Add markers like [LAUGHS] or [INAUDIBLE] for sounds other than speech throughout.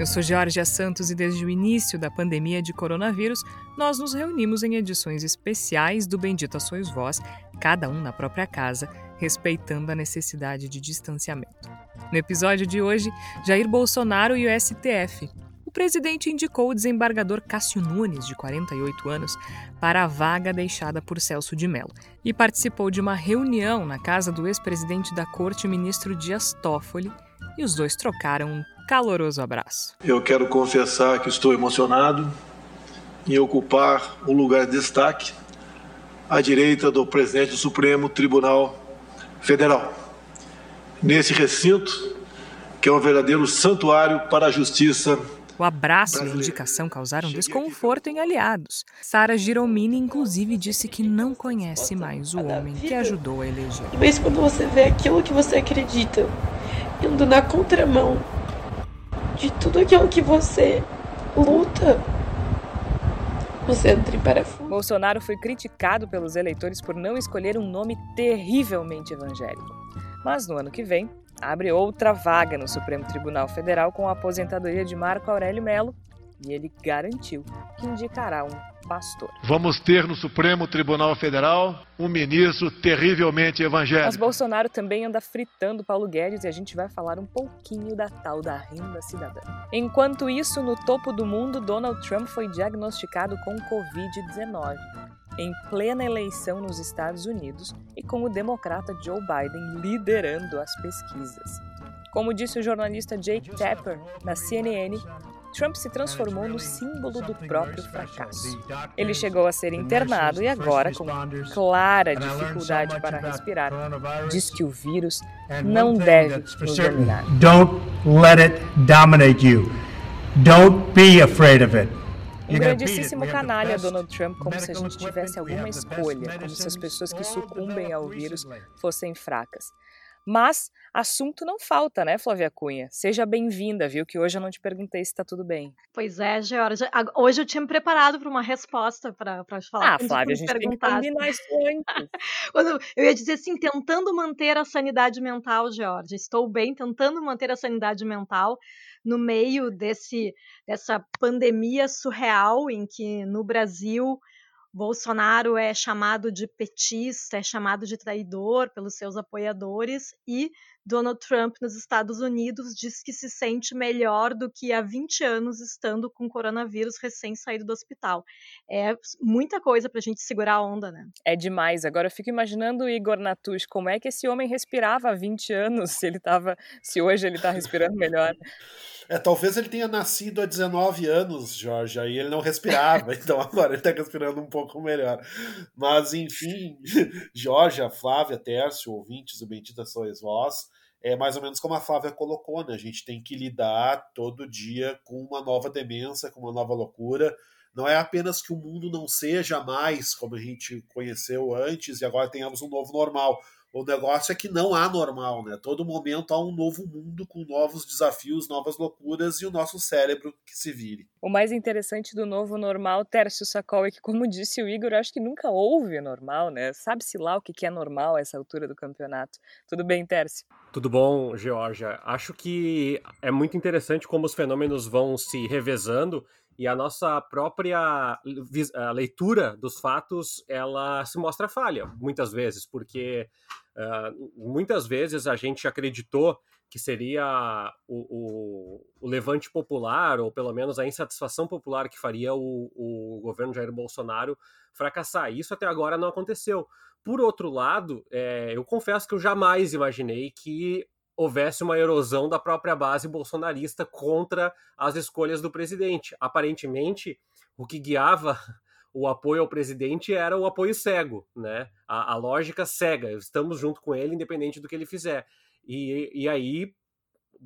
Eu sou Georgia Santos e desde o início da pandemia de coronavírus, nós nos reunimos em edições especiais do Bendita Sois Voz, cada um na própria casa, respeitando a necessidade de distanciamento. No episódio de hoje, Jair Bolsonaro e o STF. O presidente indicou o desembargador Cássio Nunes, de 48 anos, para a vaga deixada por Celso de Mello e participou de uma reunião na casa do ex-presidente da corte, ministro Dias Toffoli, e os dois trocaram um caloroso abraço. Eu quero confessar que estou emocionado em ocupar um lugar de destaque à direita do presidente do Supremo Tribunal Federal. Nesse recinto, que é um verdadeiro santuário para a justiça o abraço e a indicação causaram desconforto em aliados. Sara Giromini, inclusive, disse que não conhece mais o homem que ajudou a eleger. Mas quando você vê aquilo que você acredita indo na contramão de tudo aquilo que você luta, você entra em parafuso. Bolsonaro foi criticado pelos eleitores por não escolher um nome terrivelmente evangélico. Mas no ano que vem, abre outra vaga no Supremo Tribunal Federal com a aposentadoria de Marco Aurélio Melo e ele garantiu que indicará um pastor. Vamos ter no Supremo Tribunal Federal um ministro terrivelmente evangélico. Mas Bolsonaro também anda fritando Paulo Guedes e a gente vai falar um pouquinho da tal da renda cidadã. Enquanto isso, no topo do mundo, Donald Trump foi diagnosticado com Covid-19 em plena eleição nos Estados Unidos e com o democrata Joe Biden liderando as pesquisas. Como disse o jornalista Jake Tapper na CNN, Trump se transformou no símbolo do próprio fracasso. Ele chegou a ser internado e agora, com clara dificuldade para respirar, diz que o vírus não deve nos dominar. Don't let it dominate you. Don't be afraid of it. Um grandíssimo canalha Donald Trump, como se a gente tivesse alguma escolha, como se as pessoas que sucumbem ao vírus fossem fracas. Mas assunto não falta, né, Flávia Cunha? Seja bem-vinda, viu? Que hoje eu não te perguntei se tá tudo bem. Pois é, Georgia. Hoje eu tinha me preparado para uma resposta para falar. Ah, Flávia, a gente tem que combinar isso antes. [LAUGHS] eu ia dizer assim, tentando manter a sanidade mental, Georgia. Estou bem, tentando manter a sanidade mental no meio desse dessa pandemia surreal em que no Brasil Bolsonaro é chamado de petista, é chamado de traidor pelos seus apoiadores e Donald Trump nos Estados Unidos diz que se sente melhor do que há 20 anos estando com coronavírus recém saído do hospital. É muita coisa para a gente segurar a onda, né? É demais. Agora eu fico imaginando o Igor Natush, como é que esse homem respirava há 20 anos, [LAUGHS] se ele tava, se hoje ele está respirando melhor. É, talvez ele tenha nascido há 19 anos, Jorge, aí ele não respirava, [LAUGHS] então agora ele está respirando um pouco melhor. Mas, enfim, [LAUGHS] Jorge, Flávia, Tércio, ouvintes do Bendita Sois Vós, é mais ou menos como a Flávia colocou, né? A gente tem que lidar todo dia com uma nova demência, com uma nova loucura. Não é apenas que o mundo não seja mais como a gente conheceu antes e agora tenhamos um novo normal o negócio é que não há normal, né? Todo momento há um novo mundo com novos desafios, novas loucuras e o nosso cérebro que se vire. O mais interessante do novo normal, Tércio Sacol, é que, como disse o Igor, acho que nunca houve normal, né? Sabe-se lá o que é normal a essa altura do campeonato. Tudo bem, Tércio? Tudo bom, Georgia? Acho que é muito interessante como os fenômenos vão se revezando e a nossa própria a leitura dos fatos ela se mostra falha muitas vezes porque uh, muitas vezes a gente acreditou que seria o, o, o, levante popular ou pelo menos a insatisfação popular que faria o, o governo Jair Bolsonaro fracassar. Isso até agora não aconteceu. Por outro lado é, eu confesso que eu jamais imaginei que houvesse uma erosão da própria base bolsonarista contra as escolhas do presidente. Aparentemente, o que guiava [LAUGHS] o apoio ao presidente era o apoio cego, né? A, a lógica cega. Estamos junto com ele, independente do que ele fizer. E, e aí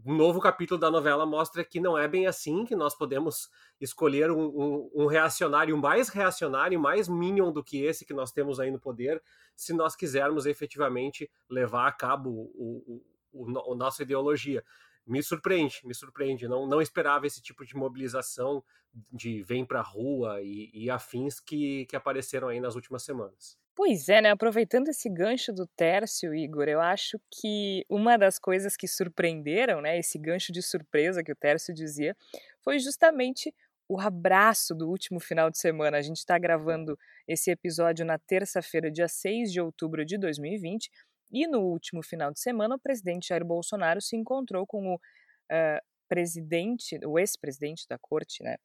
um novo capítulo da novela mostra que não é bem assim, que nós podemos escolher um, um, um reacionário mais reacionário, mais minion do que esse que nós temos aí no poder, se nós quisermos efetivamente levar a cabo o, o, o, a nossa ideologia. Me surpreende, me surpreende. Não, não esperava esse tipo de mobilização de vem para rua e, e afins que, que apareceram aí nas últimas semanas. Pois é, né? Aproveitando esse gancho do Tércio, Igor, eu acho que uma das coisas que surpreenderam, né? Esse gancho de surpresa que o Tércio dizia, foi justamente o abraço do último final de semana. A gente está gravando esse episódio na terça-feira, dia 6 de outubro de 2020, e no último final de semana o presidente Jair Bolsonaro se encontrou com o uh, presidente, o ex-presidente da corte, né?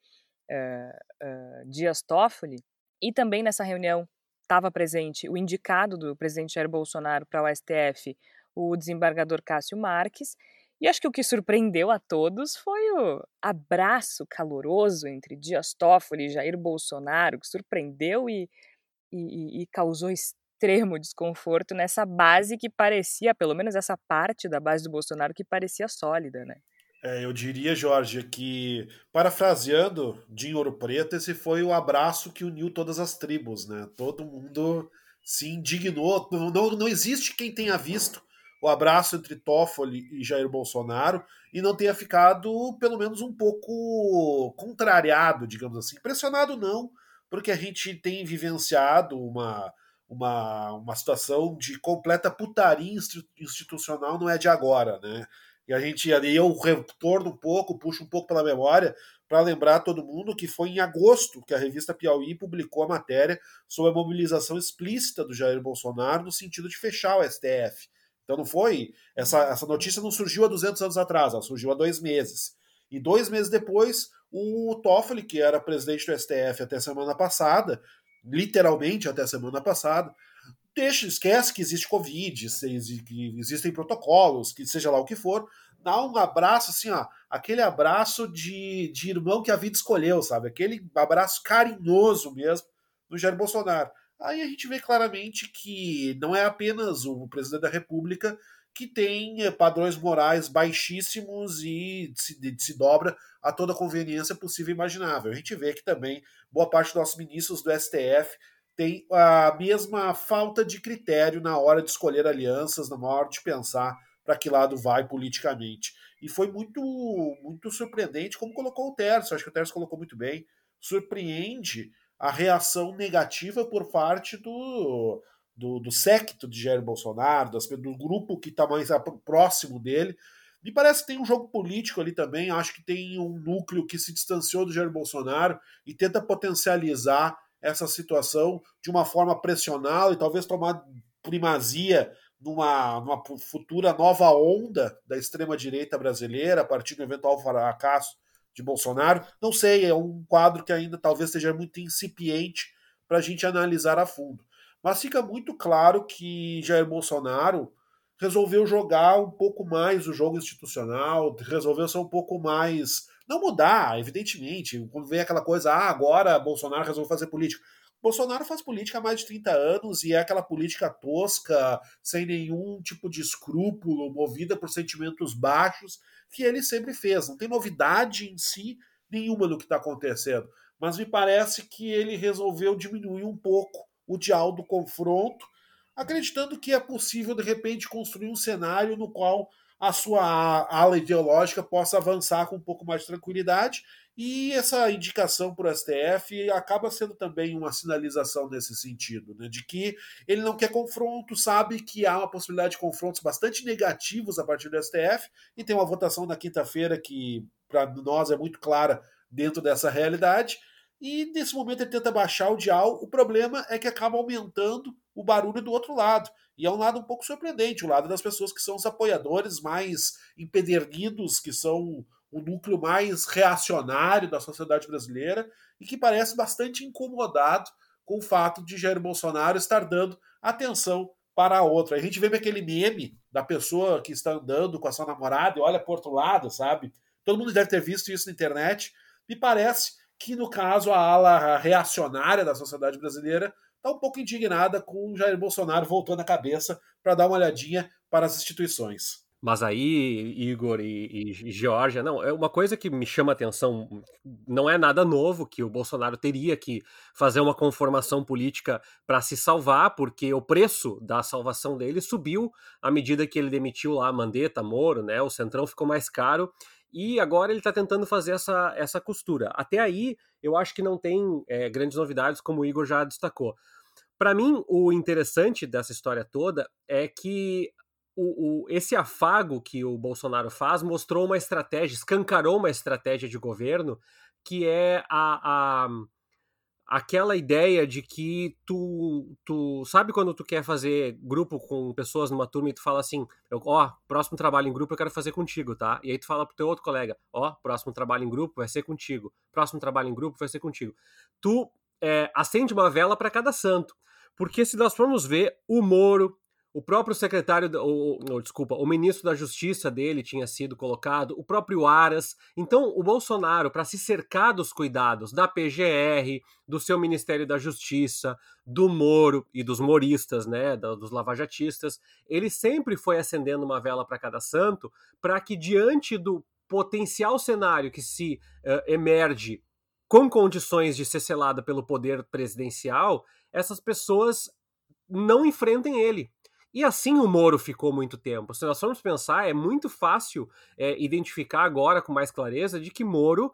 Uh, uh, Dias Toffoli, e também nessa reunião estava presente o indicado do presidente Jair Bolsonaro para o STF, o desembargador Cássio Marques, e acho que o que surpreendeu a todos foi o abraço caloroso entre Dias Toffoli e Jair Bolsonaro, que surpreendeu e, e, e causou extremo desconforto nessa base que parecia, pelo menos essa parte da base do Bolsonaro, que parecia sólida, né? É, eu diria, Jorge, que, parafraseando de Ouro Preto, esse foi o abraço que uniu todas as tribos, né? Todo mundo se indignou. Não, não, não existe quem tenha visto o abraço entre Toffoli e Jair Bolsonaro e não tenha ficado, pelo menos, um pouco contrariado, digamos assim. Impressionado não, porque a gente tem vivenciado uma, uma, uma situação de completa putaria institucional, não é de agora, né? E a gente ali eu retorno um pouco, puxo um pouco pela memória, para lembrar todo mundo que foi em agosto que a revista Piauí publicou a matéria sobre a mobilização explícita do Jair Bolsonaro no sentido de fechar o STF. Então não foi. Essa, essa notícia não surgiu há 200 anos atrás, ela surgiu há dois meses. E dois meses depois, o Toffoli, que era presidente do STF até semana passada, literalmente até semana passada, deixa, esquece que existe Covid, que existem protocolos, que seja lá o que for, dá um abraço assim, ó, aquele abraço de, de irmão que a vida escolheu, sabe? Aquele abraço carinhoso mesmo do Jair Bolsonaro. Aí a gente vê claramente que não é apenas o presidente da República que tem eh, padrões morais baixíssimos e se, se dobra a toda conveniência possível e imaginável. A gente vê que também boa parte dos nossos ministros do STF tem a mesma falta de critério na hora de escolher alianças, na hora de pensar para que lado vai politicamente. E foi muito muito surpreendente, como colocou o Terço, acho que o Terço colocou muito bem, surpreende a reação negativa por parte do, do, do secto de Jair Bolsonaro, do grupo que está mais próximo dele. Me parece que tem um jogo político ali também, acho que tem um núcleo que se distanciou do Jair Bolsonaro e tenta potencializar essa situação de uma forma pressional e talvez tomar primazia numa, numa futura nova onda da extrema-direita brasileira a partir do eventual fracasso de Bolsonaro. Não sei, é um quadro que ainda talvez seja muito incipiente para a gente analisar a fundo. Mas fica muito claro que Jair Bolsonaro resolveu jogar um pouco mais o jogo institucional, resolveu ser um pouco mais não mudar, evidentemente. Quando vem aquela coisa, ah, agora Bolsonaro resolveu fazer política. Bolsonaro faz política há mais de 30 anos e é aquela política tosca, sem nenhum tipo de escrúpulo, movida por sentimentos baixos, que ele sempre fez. Não tem novidade em si nenhuma no que está acontecendo. Mas me parece que ele resolveu diminuir um pouco o dial do confronto, acreditando que é possível, de repente, construir um cenário no qual a sua ala ideológica possa avançar com um pouco mais de tranquilidade. E essa indicação para o STF acaba sendo também uma sinalização nesse sentido, né, de que ele não quer confronto, sabe que há uma possibilidade de confrontos bastante negativos a partir do STF, e tem uma votação na quinta-feira que, para nós, é muito clara dentro dessa realidade. E nesse momento ele tenta baixar o dial. O problema é que acaba aumentando o barulho do outro lado. E é um lado um pouco surpreendente, o lado das pessoas que são os apoiadores mais empedernidos, que são o núcleo mais reacionário da sociedade brasileira e que parece bastante incomodado com o fato de Jair Bolsonaro estar dando atenção para a outra. A gente vê aquele meme da pessoa que está andando com a sua namorada e olha para outro lado, sabe? Todo mundo deve ter visto isso na internet. Me parece que, no caso, a ala reacionária da sociedade brasileira está um pouco indignada com o Jair Bolsonaro voltando a cabeça para dar uma olhadinha para as instituições. Mas aí, Igor e, e Georgia, não, é uma coisa que me chama atenção, não é nada novo que o Bolsonaro teria que fazer uma conformação política para se salvar, porque o preço da salvação dele subiu à medida que ele demitiu lá Mandetta, Moro, né? O Centrão ficou mais caro e agora ele está tentando fazer essa, essa costura. Até aí, eu acho que não tem é, grandes novidades, como o Igor já destacou. Para mim, o interessante dessa história toda é que o, o, esse afago que o Bolsonaro faz mostrou uma estratégia, escancarou uma estratégia de governo que é a, a aquela ideia de que tu, tu sabe quando tu quer fazer grupo com pessoas numa turma e tu fala assim, ó, próximo trabalho em grupo eu quero fazer contigo, tá? E aí tu fala pro teu outro colega, ó, próximo trabalho em grupo vai ser contigo, próximo trabalho em grupo vai ser contigo. Tu é, acende uma vela para cada santo, porque se nós formos ver o Moro, o próprio secretário, ou, desculpa, o ministro da Justiça dele tinha sido colocado, o próprio Aras. Então, o Bolsonaro, para se cercar dos cuidados da PGR, do seu Ministério da Justiça, do Moro e dos moristas, né, dos lavajatistas, ele sempre foi acendendo uma vela para cada santo, para que diante do potencial cenário que se uh, emerge com condições de ser selada pelo poder presidencial, essas pessoas não enfrentem ele. E assim o Moro ficou muito tempo. Se nós formos pensar, é muito fácil é, identificar agora com mais clareza de que Moro,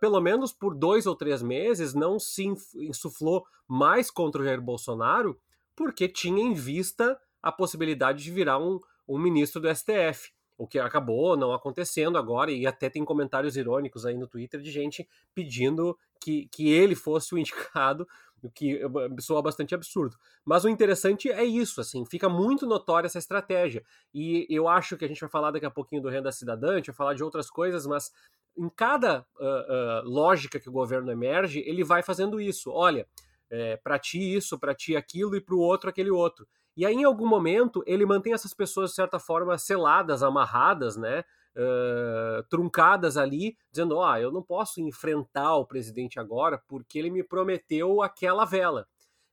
pelo menos por dois ou três meses, não se insuflou mais contra o Jair Bolsonaro, porque tinha em vista a possibilidade de virar um, um ministro do STF. O que acabou não acontecendo agora, e até tem comentários irônicos aí no Twitter de gente pedindo que, que ele fosse o [LAUGHS] indicado o que soa bastante absurdo. Mas o interessante é isso, assim, fica muito notória essa estratégia. E eu acho que a gente vai falar daqui a pouquinho do renda cidadã, a gente vai falar de outras coisas, mas em cada uh, uh, lógica que o governo emerge, ele vai fazendo isso. Olha, é, para ti isso, para ti aquilo e para o outro aquele outro. E aí, em algum momento, ele mantém essas pessoas, de certa forma, seladas, amarradas, né? Truncadas ali, dizendo: Ó, oh, eu não posso enfrentar o presidente agora porque ele me prometeu aquela vela.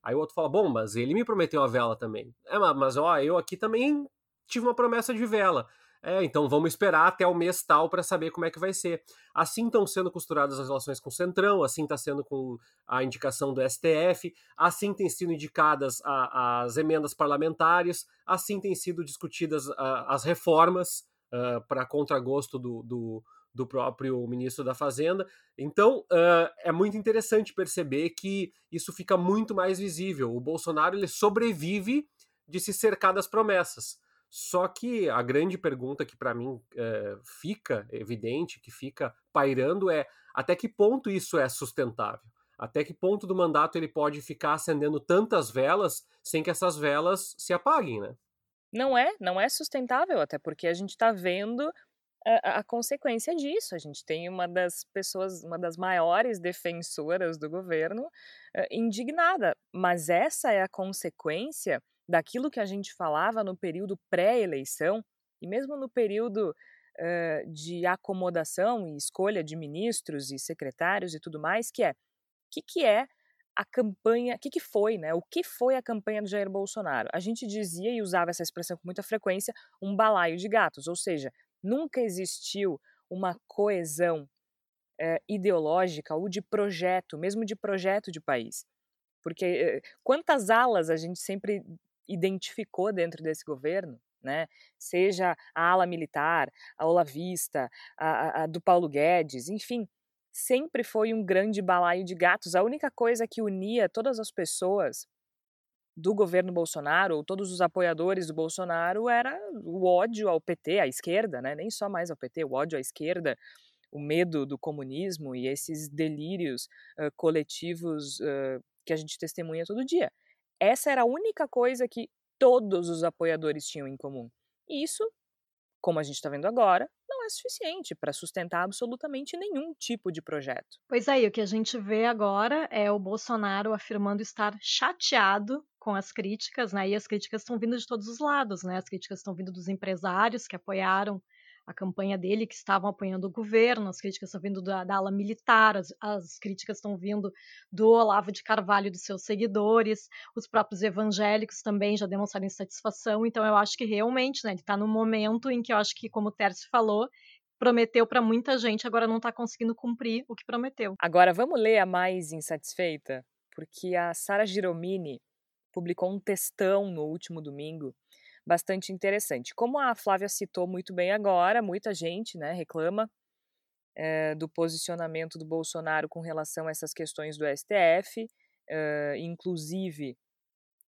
Aí o outro fala: Bom, mas ele me prometeu a vela também. É, mas ó, eu aqui também tive uma promessa de vela. É, então vamos esperar até o mês tal para saber como é que vai ser. Assim estão sendo costuradas as relações com o Centrão, assim está sendo com a indicação do STF, assim têm sido indicadas a, as emendas parlamentares, assim têm sido discutidas a, as reformas uh, para contragosto do, do, do, próprio ministro da Fazenda. Então, uh, é muito interessante perceber que isso fica muito mais visível. O Bolsonaro ele sobrevive de se cercar das promessas. Só que a grande pergunta que para mim uh, fica evidente, que fica pairando, é até que ponto isso é sustentável? Até que ponto do mandato ele pode ficar acendendo tantas velas sem que essas velas se apaguem, né? Não é, não é sustentável, até porque a gente está vendo a, a, consequência disso. A gente tem uma das pessoas, uma das maiores defensoras do governo uh, indignada, mas essa é a consequência daquilo que a gente falava no período pré-eleição e mesmo no período uh, de acomodação e escolha de ministros e secretários e tudo mais, que é o que, que é a campanha, o que, que foi, né? O que foi a campanha do Jair Bolsonaro? A gente dizia e usava essa expressão com muita frequência, um balaio de gatos, ou seja, nunca existiu uma coesão é, ideológica ou de projeto, mesmo de projeto de país. Porque é, quantas alas a gente sempre identificou dentro desse governo, né? Seja a ala militar, a olavista, a, a, a do Paulo Guedes, enfim, sempre foi um grande balaio de gatos. A única coisa que unia todas as pessoas do governo Bolsonaro, ou todos os apoiadores do Bolsonaro, era o ódio ao PT, à esquerda, né? nem só mais ao PT, o ódio à esquerda, o medo do comunismo e esses delírios uh, coletivos uh, que a gente testemunha todo dia. Essa era a única coisa que todos os apoiadores tinham em comum. E isso, como a gente está vendo agora, é suficiente para sustentar absolutamente nenhum tipo de projeto. Pois aí, o que a gente vê agora é o Bolsonaro afirmando estar chateado com as críticas, né? E as críticas estão vindo de todos os lados, né? As críticas estão vindo dos empresários que apoiaram a campanha dele, que estavam apoiando o governo, as críticas estão vindo da, da ala militar, as, as críticas estão vindo do Olavo de Carvalho e dos seus seguidores, os próprios evangélicos também já demonstraram insatisfação, então eu acho que realmente, né, ele está no momento em que eu acho que, como o Tércio falou, prometeu para muita gente, agora não está conseguindo cumprir o que prometeu. Agora vamos ler a mais insatisfeita, porque a Sara Giromini publicou um textão no último domingo bastante interessante. Como a Flávia citou muito bem agora, muita gente né, reclama é, do posicionamento do Bolsonaro com relação a essas questões do STF, é, eh, inclusive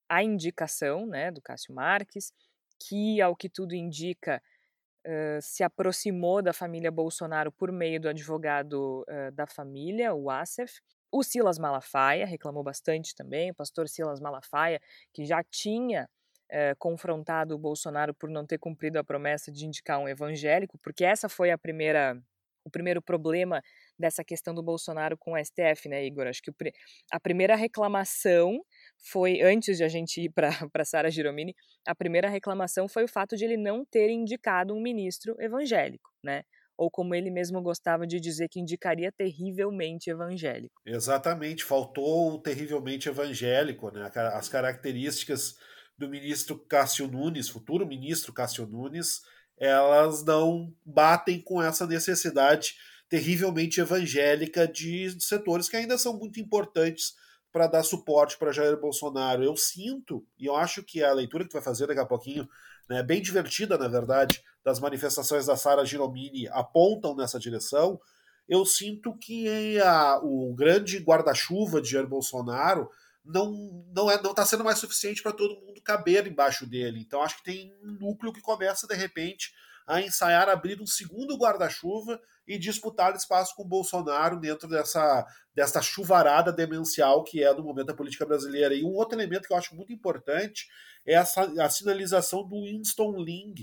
a indicação né, do Cássio Marques, que, ao que tudo indica, Uh, se aproximou da família Bolsonaro por meio do advogado da família, o Assef. O Silas Malafaia reclamou bastante também, o pastor Silas Malafaia, que já tinha eh, confrontado o Bolsonaro por não ter cumprido a promessa de indicar um evangélico, porque essa foi a primeira o primeiro problema dessa questão do Bolsonaro com o STF, né, Igor? Acho que a primeira reclamação foi, antes de a gente ir para [LAUGHS] Sara Giromini, a primeira reclamação foi o fato de ele não ter indicado um ministro evangélico, né? Ou como ele mesmo gostava de dizer que indicaria terrivelmente evangélico. Exatamente, faltou o terrivelmente evangélico, né? As características do ministro Cássio Nunes, futuro ministro Cássio Nunes, elas não batem com essa necessidade terrivelmente evangélica de setores que ainda são muito importantes para dar suporte para Jair Bolsonaro. Eu sinto, e eu acho que a leitura que tu vai fazer daqui a pouquinho, né, bem divertida, na verdade, das manifestações da Sara Giromini apontam nessa direção. Eu sinto que a, o grande guarda-chuva de Jair Bolsonaro não não é não está sendo mais suficiente para todo mundo caber embaixo dele. Então acho que tem um núcleo que começa de repente a ensaiar abrir um segundo guarda-chuva e disputar espaço com o Bolsonaro dentro dessa, dessa chuvarada demencial que é do momento da política brasileira. E um outro elemento que eu acho muito importante é essa, a sinalização do Winston Ling,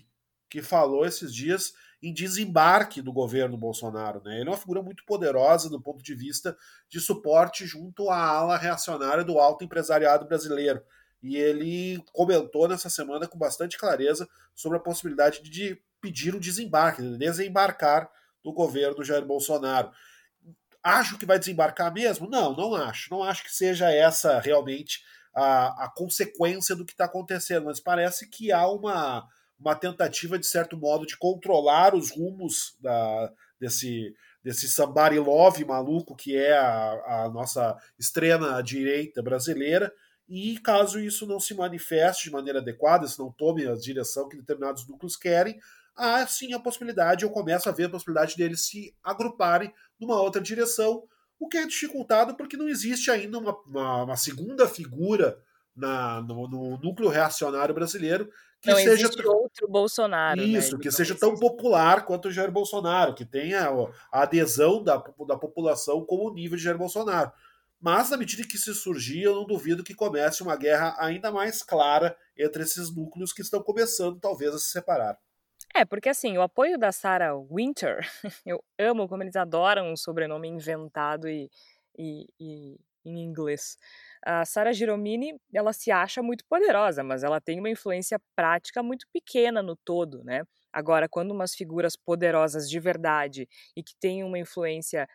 que falou esses dias em desembarque do governo Bolsonaro. Né? Ele é uma figura muito poderosa do ponto de vista de suporte junto à ala reacionária do alto empresariado brasileiro. E ele comentou nessa semana com bastante clareza sobre a possibilidade de pedir o desembarque, de desembarcar do governo Jair Bolsonaro. Acho que vai desembarcar mesmo? Não, não acho. Não acho que seja essa realmente a, a consequência do que está acontecendo, mas parece que há uma uma tentativa, de certo modo, de controlar os rumos da, desse, desse somebody love maluco que é a, a nossa extrema direita brasileira. E caso isso não se manifeste de maneira adequada, se não tome a direção que determinados núcleos querem, há sim a possibilidade, eu começo a ver a possibilidade deles se agruparem numa outra direção, o que é dificultado porque não existe ainda uma, uma, uma segunda figura na, no, no, núcleo reacionário brasileiro que não seja outro Bolsonaro. Né? Isso, né? que seja tão popular quanto o Jair Bolsonaro, que tenha a adesão da, da população como o nível de Jair Bolsonaro. Mas, na medida que se surgir, eu não duvido que comece uma guerra ainda mais clara entre esses núcleos que estão começando, talvez, a se separar. É, porque assim, o apoio da Sarah Winter, [LAUGHS] eu amo como eles adoram um sobrenome inventado e, e, e em inglês. A Sara Giromini, ela se acha muito poderosa, mas ela tem uma influência prática muito pequena no todo, né? Agora, quando umas figuras poderosas de verdade e que têm uma influência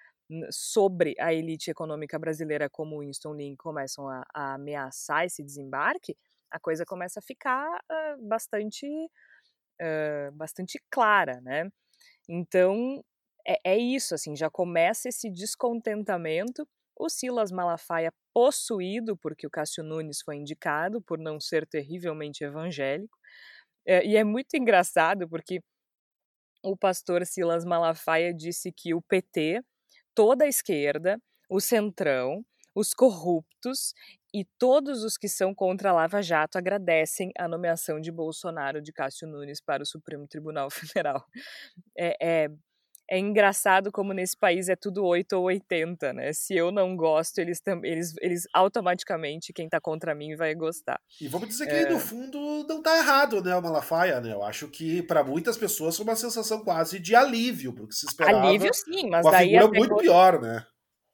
sobre a elite econômica brasileira como Winston Lin começam a, a ameaçar esse desembarque, a coisa começa a ficar uh, bastante, uh, bastante clara, né? Então, é, é isso, assim, já começa esse descontentamento o Silas Malafaia possuído, porque o Cássio Nunes foi indicado por não ser terrivelmente evangélico. É, e é muito engraçado porque o pastor Silas Malafaia disse que o PT, toda a esquerda, o centrão, os corruptos e todos os que são contra a Lava Jato agradecem a nomeação de Bolsonaro de Cássio Nunes para o Supremo Tribunal [LAUGHS] Federal. É, é é engraçado como nesse país é tudo 8 ou 80, né? Se eu não gosto, eles, eles, eles automaticamente, quem tá contra mim vai gostar. E vamos dizer que é... no fundo não tá errado, né, o Malafaia, né? Eu acho que para muitas pessoas foi uma sensação quase de alívio, porque se esperava Alívio sim, mas uma daí figura muito pior, né?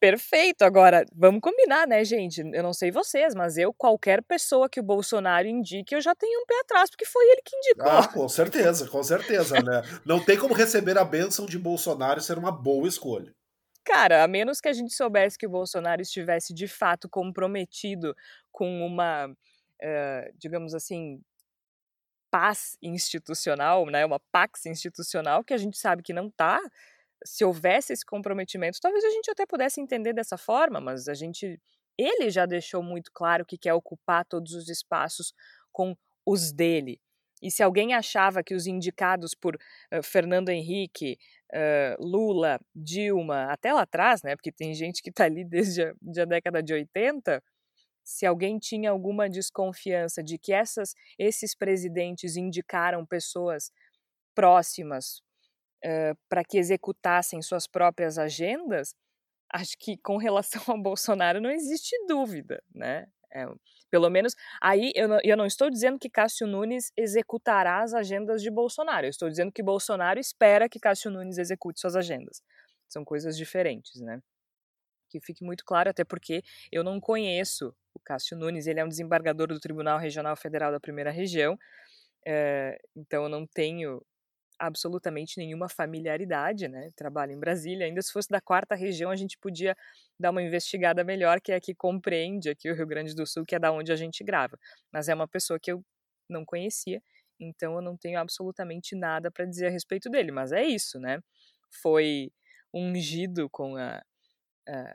Perfeito. Agora, vamos combinar, né, gente? Eu não sei vocês, mas eu, qualquer pessoa que o Bolsonaro indique, eu já tenho um pé atrás, porque foi ele que indicou. Ah, com certeza, com certeza, né? Não tem como receber a bênção de Bolsonaro ser uma boa escolha. Cara, a menos que a gente soubesse que o Bolsonaro estivesse de fato comprometido com uma, uh, digamos assim, paz institucional, né, uma pax institucional, que a gente sabe que não está. Se houvesse esse comprometimento, talvez a gente até pudesse entender dessa forma, mas a gente, ele já deixou muito claro que quer ocupar todos os espaços com os dele. E se alguém achava que os indicados por uh, Fernando Henrique, uh, Lula, Dilma, até lá atrás, né, porque tem gente que está ali desde a, desde a década de 80, se alguém tinha alguma desconfiança de que essas, esses presidentes indicaram pessoas próximas uh, para que executassem suas próprias agendas, acho que com relação ao Bolsonaro não existe dúvida, né? É, pelo menos aí eu não, eu não estou dizendo que Cássio Nunes executará as agendas de Bolsonaro. Eu estou dizendo que Bolsonaro espera que Cássio Nunes execute suas agendas. São coisas diferentes, né? Que fique muito claro, até porque eu não conheço o Cássio Nunes, ele é um desembargador do Tribunal Regional Federal da Primeira Região, é, então eu não tenho absolutamente nenhuma familiaridade, né? Trabalho em Brasília, ainda se fosse da quarta região a gente podia dar uma investigada melhor, que é a que compreende aqui o Rio Grande do Sul, que é da onde a gente grava. Mas é uma pessoa que eu não conhecia, então eu não tenho absolutamente nada para dizer a respeito dele. Mas é isso, né? Foi ungido com a, a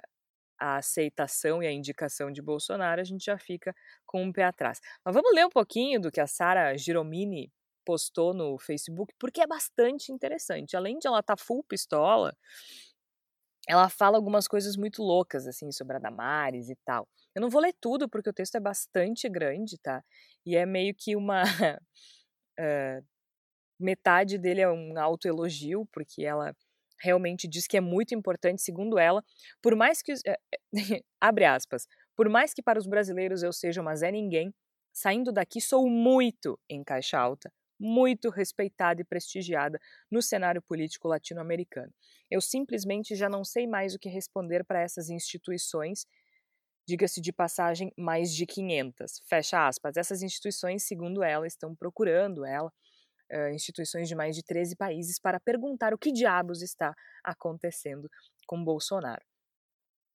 a aceitação e a indicação de Bolsonaro, a gente já fica com um pé atrás. Mas vamos ler um pouquinho do que a Sara Giromini postou no Facebook, porque é bastante interessante. Além de ela estar tá full pistola, ela fala algumas coisas muito loucas, assim, sobre a Damares e tal. Eu não vou ler tudo, porque o texto é bastante grande, tá? E é meio que uma. uh, [LAUGHS] metade dele é um autoelogio, porque ela realmente diz que é muito importante, segundo ela, por mais que. É, [LAUGHS] abre aspas. Por mais que para os brasileiros eu seja uma Zé Ninguém, saindo daqui sou muito em caixa alta, muito respeitada e prestigiada no cenário político latino-americano. Eu simplesmente já não sei mais o que responder para essas instituições, diga-se de passagem, mais de 500. Fecha aspas. Essas instituições, segundo ela, estão procurando ela uh, instituições de mais de 13 países para perguntar o que diabos está acontecendo com Bolsonaro.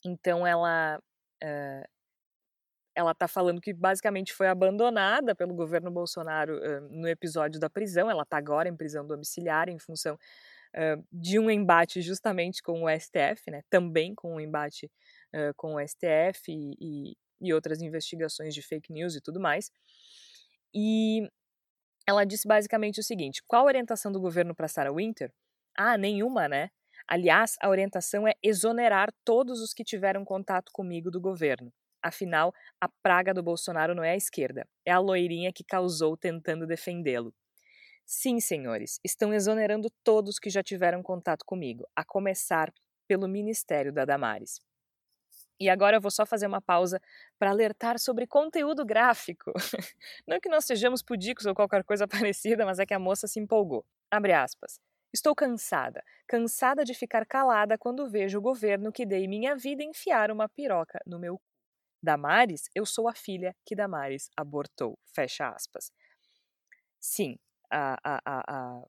Então ela uh, ela está falando que basicamente foi abandonada pelo governo Bolsonaro uh, no episódio da prisão. Ela está agora em prisão domiciliar em função uh, de um embate justamente com o STF, né? Também com um embate uh, com o STF e, e, e, outras investigações de fake news e tudo mais. E ela disse basicamente o seguinte: qual a orientação do governo para Sarah Winter? Ah, nenhuma, né? Aliás, a orientação é exonerar todos os que tiveram contato comigo do governo. Afinal, a praga do Bolsonaro não é a esquerda, é a loirinha que causou tentando defendê-lo. Sim, senhores, estão exonerando todos que já tiveram contato comigo, a começar pelo Ministério da Damares. E agora eu vou só fazer uma pausa para alertar sobre conteúdo gráfico. [LAUGHS] Não que nós sejamos pudicos ou qualquer coisa [LAUGHS] parecida, mas é que a moça se empolgou. Abre aspas. Estou cansada, cansada de ficar calada quando vejo o governo que dei minha vida enfiar uma piroca no meu. Damares, eu sou a filha que Damares abortou. Fecha aspas. Sim, a, a, a, a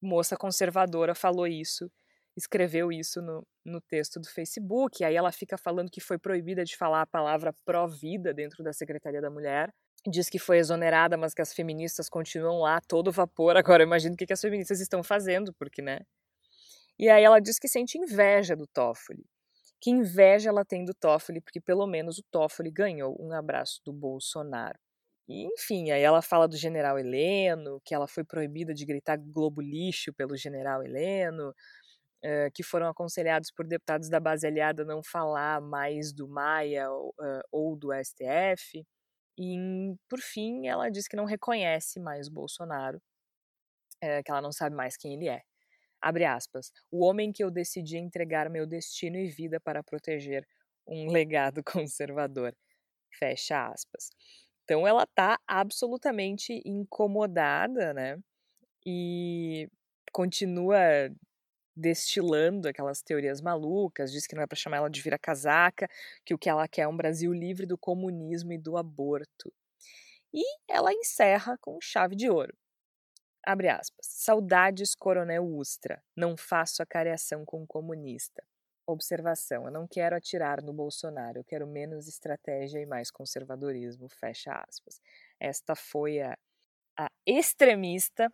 moça conservadora falou isso escreveu isso no, no texto do Facebook. Aí ela fica falando que foi proibida de falar a palavra pró-vida dentro da Secretaria da Mulher. Diz que foi exonerada, mas que as feministas continuam lá todo vapor. [LAUGHS] Agora eu imagino o que, que as feministas estão fazendo, porque, né? E aí ela diz que sente inveja do Toffoli. Que inveja ela tem do Toffoli, porque pelo menos o Toffoli ganhou um abraço do Bolsonaro. E, enfim, aí ela fala do general Heleno, que ela foi proibida de gritar Globo lixo pelo general Heleno, uh, que foram aconselhados por deputados da base aliada não falar mais do Maia ou do STF. E, por fim, ela diz que não reconhece mais o Bolsonaro, uh, que ela não sabe mais quem ele é. Abre aspas. O homem que eu decidi entregar meu destino e vida para proteger um legado [LAUGHS] conservador. Fecha aspas. Então ela tá absolutamente incomodada, né? E continua destilando aquelas teorias malucas, diz que não é para chamar ela de vira-casaca, que o que ela quer é um Brasil livre do comunismo e do aborto. E ela encerra com chave de ouro. Abre aspas. Saudades, Coronel Ustra. Não faço a careação com o comunista. Observação: eu não quero atirar no Bolsonaro, eu quero menos estratégia e mais conservadorismo. Fecha aspas. Esta foi a, a extremista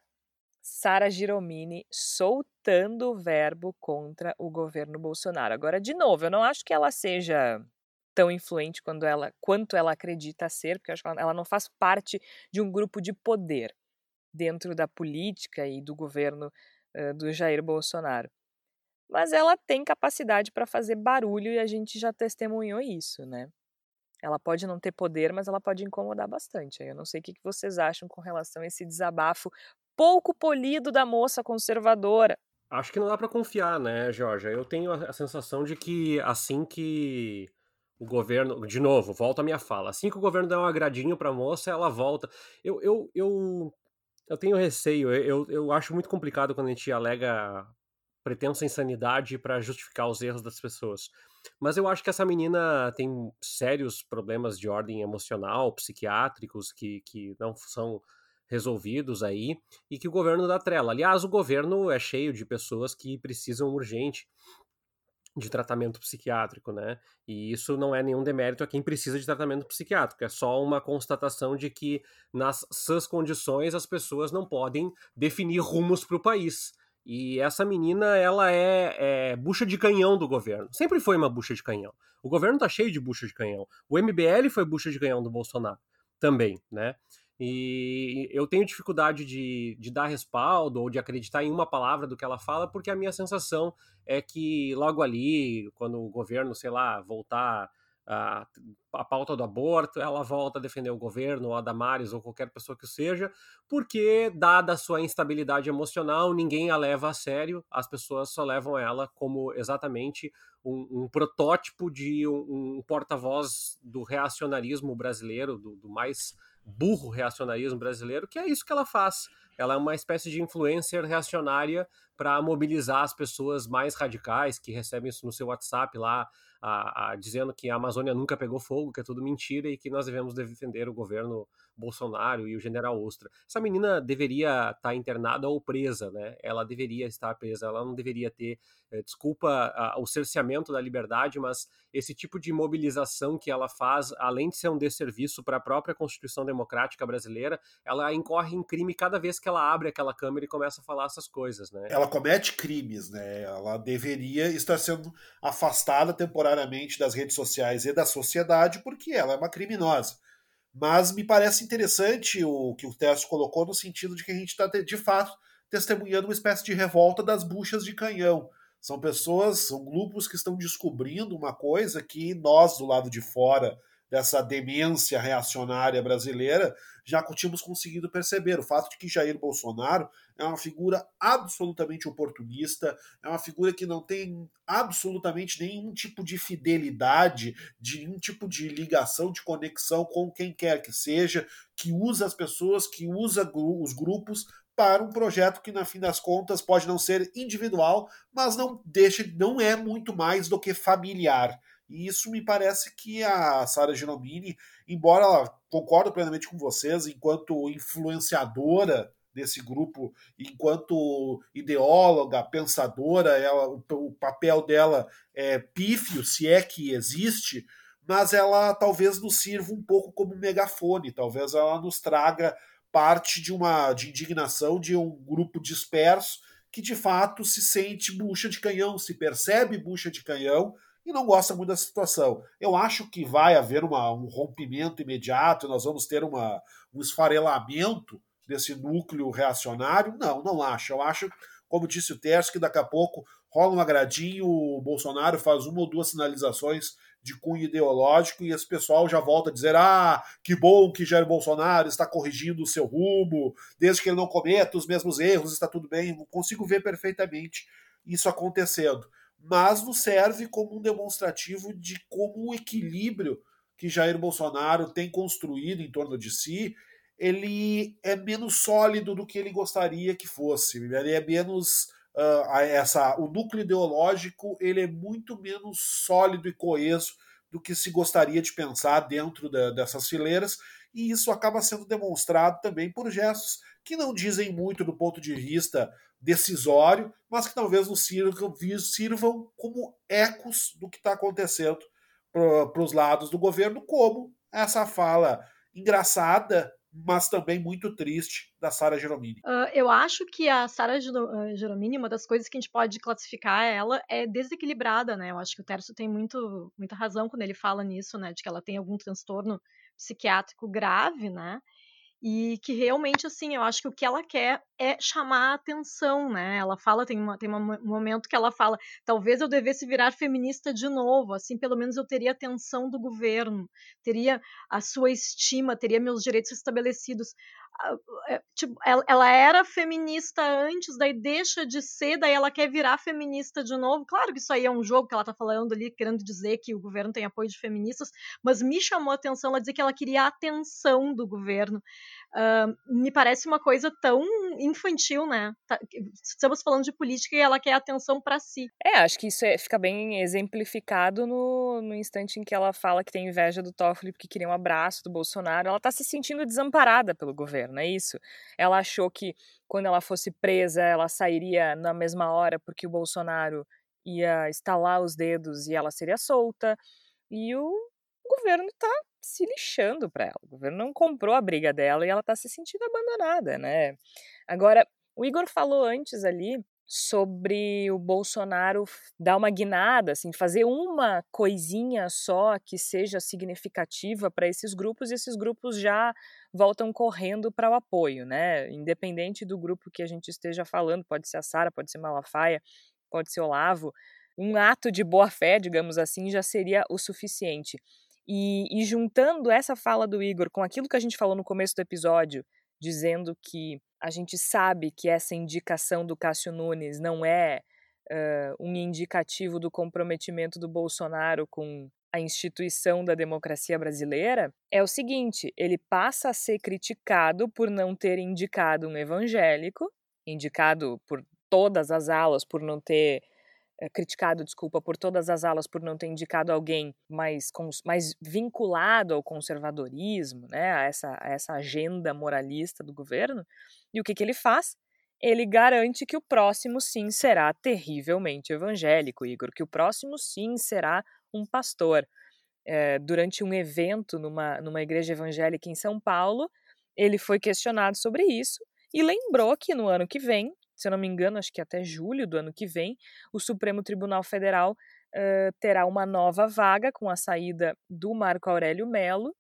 Sara Giromini soltando o verbo contra o governo Bolsonaro. Agora, de novo, eu não acho que ela seja tão influente quando ela, quanto ela acredita ser, porque eu acho que ela, ela não faz parte de um grupo de poder dentro da política e do governo uh, do Jair Bolsonaro. Mas ela tem capacidade para fazer barulho e a gente já testemunhou isso, né? Ela pode não ter poder, mas ela pode incomodar bastante. Eu não sei o que vocês acham com relação a esse desabafo pouco polido da moça conservadora. Acho que não dá para confiar, né, Georgia? Eu tenho a sensação de que assim que o governo, de novo, volta a minha fala, assim que o governo der um agradinho para a moça, ela volta. Eu, eu, eu, eu tenho receio, eu, eu acho muito complicado quando a gente alega pretensa insanidade para justificar os erros das pessoas. Mas eu acho que essa menina tem sérios problemas de ordem emocional, psiquiátricos, que, que não são resolvidos aí e que o governo dá trela. Aliás, o governo é cheio de pessoas que precisam urgente de tratamento psiquiátrico, né? E isso não é nenhum demérito a quem precisa de tratamento psiquiátrico, é só uma constatação de que nas suas condições as pessoas não podem definir rumos para o país. E essa menina, ela é, é, bucha de canhão do governo. Sempre foi uma bucha de canhão. O governo tá cheio de bucha de canhão. O MBL foi bucha de canhão do Bolsonaro também, né? E eu tenho dificuldade de, de dar respaldo ou de acreditar em uma palavra do que ela fala, porque a minha sensação é que logo ali, quando o governo, sei lá, voltar a, a pauta do aborto, ela volta a defender o governo, ou a Damares, ou qualquer pessoa que seja, porque, dada a sua instabilidade emocional, ninguém a leva a sério, as pessoas só levam ela como exatamente um, um protótipo de um, um porta-voz do reacionarismo brasileiro, do, do mais burro reacionarismo brasileiro, que é isso que ela faz. Ela é uma espécie de influencer reacionária para mobilizar as pessoas mais radicais que recebem isso no seu WhatsApp lá, a, a, dizendo que a Amazônia nunca pegou fogo, que é tudo mentira e que nós devemos defender o governo Bolsonaro e o general Ostra. Essa menina deveria estar tá internada ou presa, né? Ela deveria estar presa, ela não deveria ter, é, desculpa a, o cerceamento da liberdade, mas esse tipo de mobilização que ela faz, além de ser um desserviço para a própria Constituição Democrática brasileira, ela incorre em crime cada vez que ela abre aquela câmera e começa a falar essas coisas, né? Ela comete crimes, né? Ela deveria estar sendo afastada temporariamente das redes sociais e da sociedade porque ela é uma criminosa. Mas me parece interessante o que o Tércio colocou no sentido de que a gente está, de fato, testemunhando uma espécie de revolta das buchas de canhão. São pessoas, são grupos que estão descobrindo uma coisa que nós, do lado de fora dessa demência reacionária brasileira, já tínhamos conseguido perceber. O fato de que Jair Bolsonaro é uma figura absolutamente oportunista, é uma figura que não tem absolutamente nenhum tipo de fidelidade, de nenhum tipo de ligação, de conexão com quem quer que seja, que usa as pessoas, que usa os grupos para um projeto que, na fim das contas, pode não ser individual, mas não deixa, não é muito mais do que familiar. E isso me parece que a Sara Ginomini, embora ela concordo plenamente com vocês, enquanto influenciadora desse grupo, enquanto ideóloga, pensadora, ela, o, o papel dela é pífio, se é que existe, mas ela talvez nos sirva um pouco como megafone, talvez ela nos traga parte de uma de indignação de um grupo disperso que de fato se sente bucha de canhão, se percebe bucha de canhão e não gosta muito da situação. Eu acho que vai haver uma, um rompimento imediato, nós vamos ter uma, um esfarelamento desse núcleo reacionário. Não, não acho. Eu acho, como disse o Terço, que daqui a pouco rola um agradinho, o Bolsonaro faz uma ou duas sinalizações de cunho ideológico e esse pessoal já volta a dizer: ah, que bom que Jair Bolsonaro está corrigindo o seu rumo, desde que ele não cometa os mesmos erros, está tudo bem. Eu consigo ver perfeitamente isso acontecendo mas nos serve como um demonstrativo de como o equilíbrio que Jair Bolsonaro tem construído em torno de si, ele é menos sólido do que ele gostaria que fosse, ele é menos uh, essa, o núcleo ideológico ele é muito menos sólido e coeso do que se gostaria de pensar dentro da, dessas fileiras, e isso acaba sendo demonstrado também por gestos que não dizem muito do ponto de vista decisório, mas que talvez nos sirvam, como ecos do que está acontecendo para os lados do governo, como essa fala engraçada mas também muito triste da Sara Geromini. Uh, eu acho que a Sara Geromini, uma das coisas que a gente pode classificar ela é desequilibrada, né? Eu acho que o Tércio tem muito, muita razão quando ele fala nisso, né? De que ela tem algum transtorno psiquiátrico grave, né? E que realmente assim eu acho que o que ela quer é chamar a atenção né. Ela fala tem uma, tem um momento que ela fala talvez eu devesse virar feminista de novo assim pelo menos eu teria atenção do governo teria a sua estima teria meus direitos estabelecidos tipo, ela, ela, era feminista antes, daí deixa de ser, daí ela quer virar feminista de novo. Claro que isso aí é um jogo que ela tá falando ali, querendo dizer que o governo tem apoio de feministas, mas me chamou a atenção ela dizer que ela queria a atenção do governo. Uh, me parece uma coisa tão infantil, né? Tá, estamos falando de política e ela quer atenção para si. É, acho que isso é, fica bem exemplificado no, no instante em que ela fala que tem inveja do Toffoli porque queria um abraço do Bolsonaro. Ela tá se sentindo desamparada pelo governo governo, é isso? Ela achou que quando ela fosse presa, ela sairia na mesma hora porque o Bolsonaro ia estalar os dedos e ela seria solta. E o governo está se lixando para ela. O governo não comprou a briga dela e ela está se sentindo abandonada, né? Agora, o Igor falou antes ali sobre o Bolsonaro dar uma guinada, assim, fazer uma coisinha só que seja significativa para esses grupos e esses grupos já voltam correndo para o apoio, né? Independente do grupo que a gente esteja falando, pode ser a Sara, pode ser Malafaia, pode ser Olavo, um ato de boa fé, digamos assim, já seria o suficiente. E, e juntando essa fala do Igor com aquilo que a gente falou no começo do episódio, dizendo que a gente sabe que essa indicação do Cássio Nunes não é uh, um indicativo do comprometimento do Bolsonaro com a instituição da democracia brasileira, é o seguinte: ele passa a ser criticado por não ter indicado um evangélico, indicado por todas as alas por não ter é, criticado, desculpa, por todas as alas por não ter indicado alguém mais, mais vinculado ao conservadorismo, né, a essa, a essa agenda moralista do governo. E o que, que ele faz? Ele garante que o próximo sim será terrivelmente evangélico, Igor, que o próximo sim será um pastor. É, durante um evento numa, numa igreja evangélica em São Paulo, ele foi questionado sobre isso e lembrou que no ano que vem se eu não me engano, acho que até julho do ano que vem, o Supremo Tribunal Federal uh, terá uma nova vaga com a saída do Marco Aurélio Melo,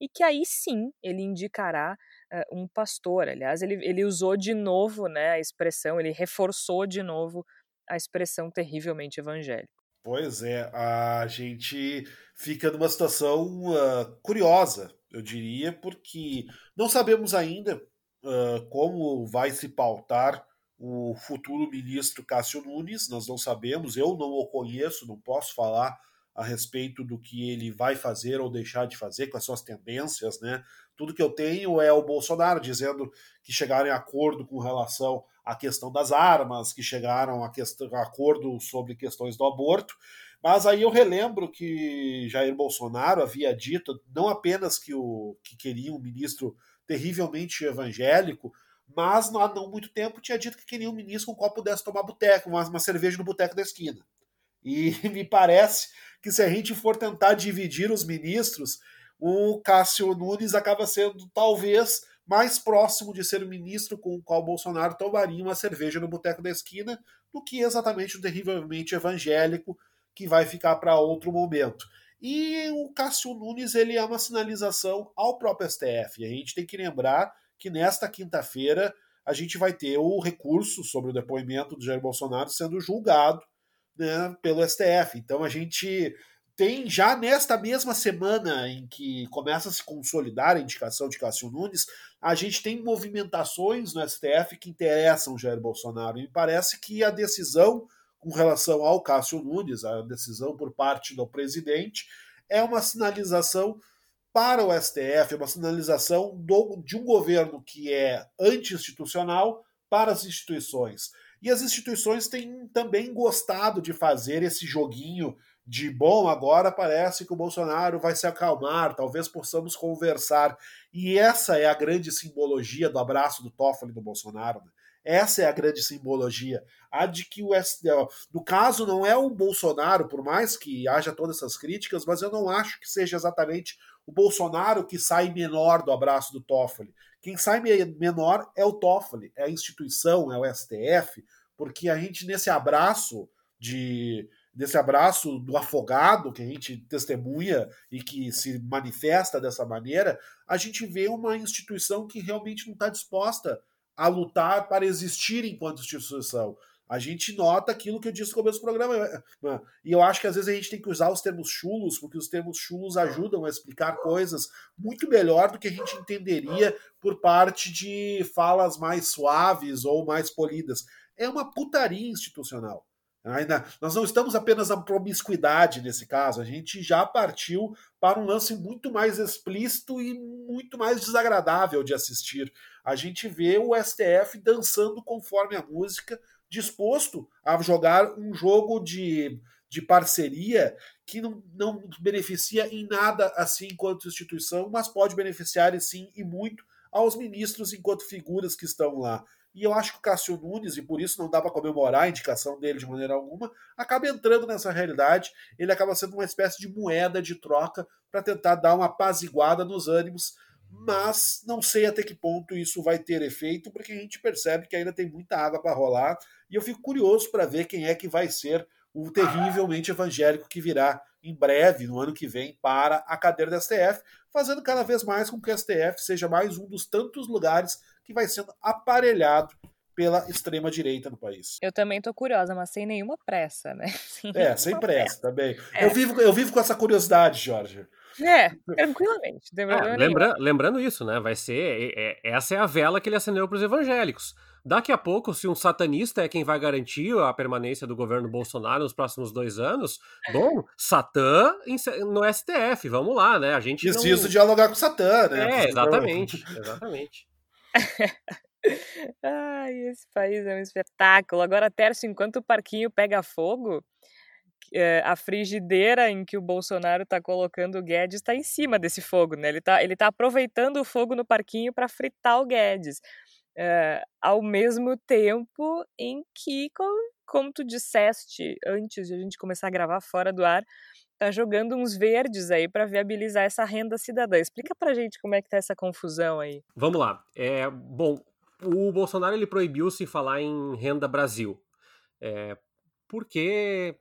e que aí sim ele indicará uh, um pastor. Aliás, ele, ele usou de novo né, a expressão, ele reforçou de novo a expressão terrivelmente evangélico. Pois é, a gente fica numa situação uh, curiosa, eu diria, porque não sabemos ainda uh, como vai se pautar o futuro ministro Cássio Nunes, nós não sabemos, eu não o conheço, não posso falar a respeito do que ele vai fazer ou deixar de fazer, com as suas tendências, né? Tudo que eu tenho é o Bolsonaro dizendo que chegaram em acordo com relação à questão das armas, que chegaram a, questão, acordo sobre questões do aborto. Mas aí eu relembro que Jair Bolsonaro havia dito não apenas que, o, que queria um ministro terrivelmente evangélico, mas há não muito tempo tinha dito que queria um ministro com o qual pudesse tomar boteco, uma, uma cerveja no boteco da esquina. E [LAUGHS] me parece que se a gente for tentar dividir os ministros, o Cássio Nunes acaba sendo talvez mais próximo de ser o ministro com o qual Bolsonaro tomaria uma cerveja no boteco da esquina do que exatamente o terrivelmente evangélico que vai ficar para outro momento. E o Cássio Nunes ele é uma sinalização ao próprio STF. A gente tem que lembrar que nesta quinta-feira a gente vai ter o recurso sobre o depoimento do Jair Bolsonaro sendo julgado né, pelo STF. Então a gente tem já nesta mesma semana em que começa a se consolidar a indicação de Cássio Nunes, a gente tem movimentações no STF que interessam o Jair Bolsonaro. E parece que a decisão com relação ao Cássio Nunes, a decisão por parte do presidente, é uma sinalização para o STF, é uma sinalização do, de um governo que é anti-institucional para as instituições. E as instituições têm também gostado de fazer esse joguinho de bom, agora parece que o Bolsonaro vai se acalmar, talvez possamos conversar. E essa é a grande simbologia do abraço do Toffoli do Bolsonaro. Né? Essa é a grande simbologia. A de que o no caso não é o Bolsonaro, por mais que haja todas essas críticas, mas eu não acho que seja exatamente o Bolsonaro que sai menor do abraço do Toffoli. Quem sai menor é o Toffoli, é a instituição, é o STF, porque a gente nesse abraço de desse abraço do afogado que a gente testemunha e que se manifesta dessa maneira, a gente vê uma instituição que realmente não está disposta a lutar para existir enquanto instituição. A gente nota aquilo que eu disse no começo do programa. Né? E eu acho que às vezes a gente tem que usar os termos chulos, porque os termos chulos ajudam a explicar coisas muito melhor do que a gente entenderia por parte de falas mais suaves ou mais polidas. É uma putaria institucional. Ainda, nós não estamos apenas na promiscuidade nesse caso, a gente já partiu para um lance muito mais explícito e muito mais desagradável de assistir. A gente vê o STF dançando conforme a música, disposto a jogar um jogo de, de parceria que não, não beneficia em nada assim enquanto instituição, mas pode beneficiar sim e muito aos ministros enquanto figuras que estão lá. E eu acho que o Cássio Nunes, e por isso não dá para comemorar a indicação dele de maneira alguma, acaba entrando nessa realidade. Ele acaba sendo uma espécie de moeda de troca para tentar dar uma apaziguada nos ânimos, mas não sei até que ponto isso vai ter efeito, porque a gente percebe que ainda tem muita água para rolar. E eu fico curioso para ver quem é que vai ser o terrivelmente evangélico que virá em breve, no ano que vem, para a cadeira da STF, fazendo cada vez mais com que a STF seja mais um dos tantos lugares que vai sendo aparelhado pela extrema direita no país. Eu também tô curiosa, mas sem nenhuma pressa, né? [LAUGHS] Sem é, sem pressa, pressa, também. É. Eu, vivo, eu vivo com essa curiosidade, Jorge. É, tranquilamente. É, lembra, lembrando isso, né? Vai ser. É, é, essa é a vela que ele acendeu para os evangélicos. Daqui a pouco, se um satanista é quem vai garantir a permanência do governo Bolsonaro nos próximos dois anos, bom, Satã no STF, vamos lá, né? A gente. Preciso não... dialogar com Satã, né? É, exatamente. exatamente. [LAUGHS] Ai, esse país é um espetáculo. Agora, Tércio, enquanto o parquinho pega fogo, é, a frigideira em que o Bolsonaro está colocando o Guedes está em cima desse fogo, né? Ele está ele tá aproveitando o fogo no parquinho para fritar o Guedes. É, ao mesmo tempo em que, como, como tu disseste antes de a gente começar a gravar fora do ar, tá jogando uns verdes aí para viabilizar essa renda cidadã. Explica pra gente como é que tá essa confusão aí. Vamos lá. É, bom, o Bolsonaro ele proibiu-se falar em renda Brasil. É, porque,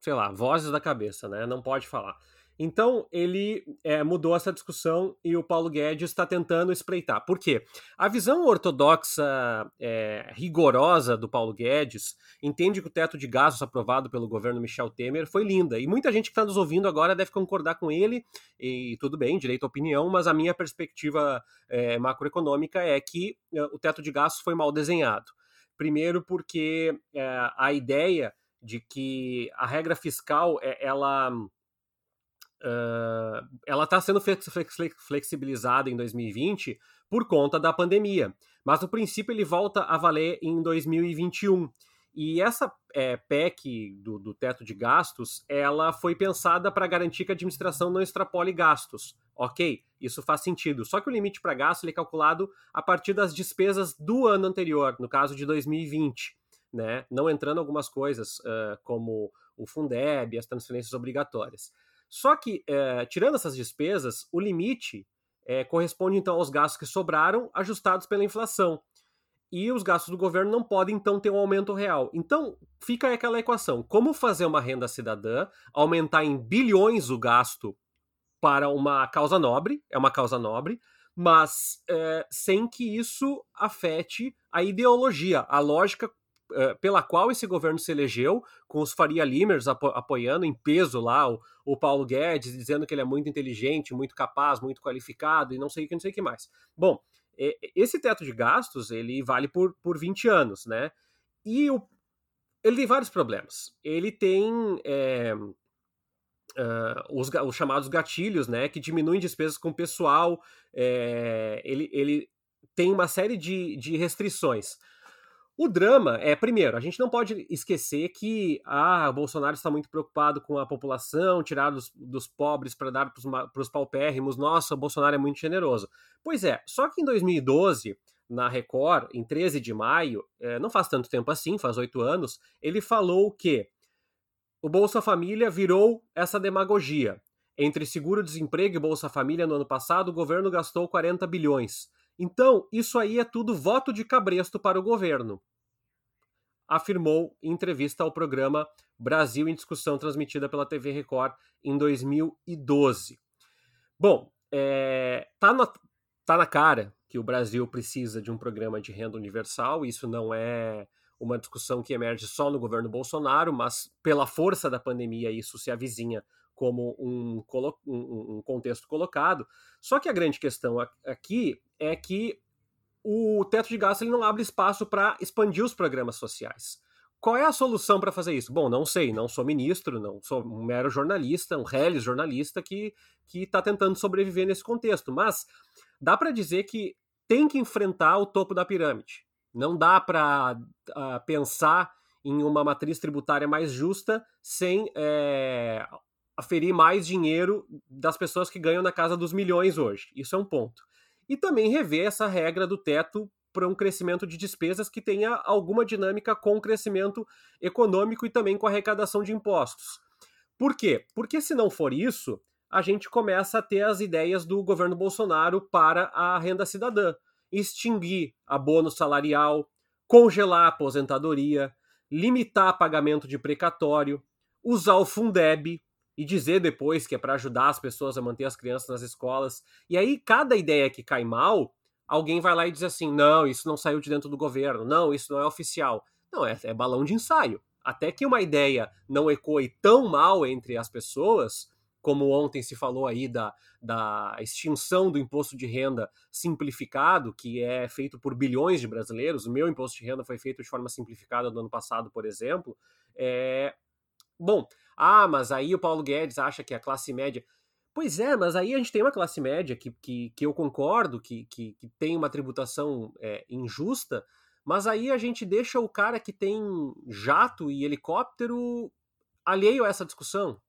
sei lá, vozes da cabeça, né? Não pode falar. Então, ele é, mudou essa discussão e o Paulo Guedes está tentando espreitar. Por quê? A visão ortodoxa é, rigorosa do Paulo Guedes entende que o teto de gastos aprovado pelo governo Michel Temer foi linda. E muita gente que está nos ouvindo agora deve concordar com ele, e tudo bem, direito à opinião, mas a minha perspectiva é, macroeconômica é que é, o teto de gastos foi mal desenhado. Primeiro, porque é, a ideia de que a regra fiscal é, ela uh, ela está sendo flexibilizada em 2020 por conta da pandemia. Mas no princípio ele volta a valer em 2021. E essa é, PEC do, do, teto de gastos, ela foi pensada para garantir que a administração não extrapole gastos. Ok, isso faz sentido. Só que o limite para gasto é calculado a partir das despesas do ano anterior, no caso de 2020. Né? Não entrando algumas coisas uh, como o Fundeb, as transferências obrigatórias. Só que, é, tirando essas despesas, o limite é, corresponde então aos gastos que sobraram ajustados pela inflação. E os gastos do governo não podem então ter um aumento real. Então, fica aquela equação: como fazer uma renda cidadã aumentar em bilhões o gasto para uma causa nobre, é uma causa nobre, mas é, sem que isso afete a ideologia, a lógica pela qual esse governo se elegeu, com os Faria Limers apo apoiando em peso lá o, o, Paulo Guedes, dizendo que ele é muito inteligente, muito capaz, muito qualificado e não sei o que, não sei o que mais. Bom, esse teto de gastos, ele vale por, por 20 anos, né? E o, ele tem vários problemas. Ele tem é, uh, os, os, chamados gatilhos, né? Que diminuem despesas com pessoal. É, ele, ele tem uma série de, de restrições. O drama é, primeiro, a gente não pode esquecer que ah, Bolsonaro está muito preocupado com a população, tirar dos, dos pobres para dar para os paupérrimos. Nossa, o Bolsonaro é muito generoso. Pois é, só que em 2012, na Record, em 13 de maio, é, não faz tanto tempo assim, faz oito anos, ele falou que o Bolsa Família virou essa demagogia. Entre seguro-desemprego e Bolsa Família no ano passado, o governo gastou 40 bilhões. Então, isso aí é tudo voto de cabresto para o governo, afirmou em entrevista ao programa Brasil em Discussão, transmitida pela TV Record em 2012. Bom, é, tá, na, tá na cara que o Brasil precisa de um programa de renda universal, isso não é uma discussão que emerge só no governo Bolsonaro, mas pela força da pandemia isso se avizinha como um, um, contexto colocado. Só que a grande questão aqui é que o teto de gastos ele não abre espaço para expandir os programas sociais. Qual é a solução para fazer isso? Bom, não sei, não sou ministro, não sou um mero jornalista, um reles jornalista que está tentando sobreviver nesse contexto, mas dá para dizer que tem que enfrentar o topo da pirâmide. Não dá para uh, pensar em uma matriz tributária mais justa sem é, aferir mais dinheiro das pessoas que ganham na casa dos milhões hoje. Isso é um ponto. E também rever essa regra do teto para um crescimento de despesas que tenha alguma dinâmica com o crescimento econômico e também com a arrecadação de impostos. Por quê? Porque se não for isso, a gente começa a ter as ideias do governo Bolsonaro para a renda cidadã. Extinguir a bônus salarial, congelar a aposentadoria, limitar pagamento de precatório, usar o Fundeb, e dizer depois que é para ajudar as pessoas a manter as crianças nas escolas. E aí, cada ideia que cai mal, alguém vai lá e diz assim: não, isso não saiu de dentro do governo, não, isso não é oficial. Não, é, é balão de ensaio. Até que uma ideia não ecoe tão mal entre as pessoas, como ontem se falou aí da, da extinção do imposto de renda simplificado, que é feito por bilhões de brasileiros. O meu imposto de renda foi feito de forma simplificada no ano passado, por exemplo. É... Bom, ah, mas aí o Paulo Guedes acha que a classe média. Pois é, mas aí a gente tem uma classe média que, que, que eu concordo que, que, que tem uma tributação é, injusta, mas aí a gente deixa o cara que tem jato e helicóptero alheio a essa discussão.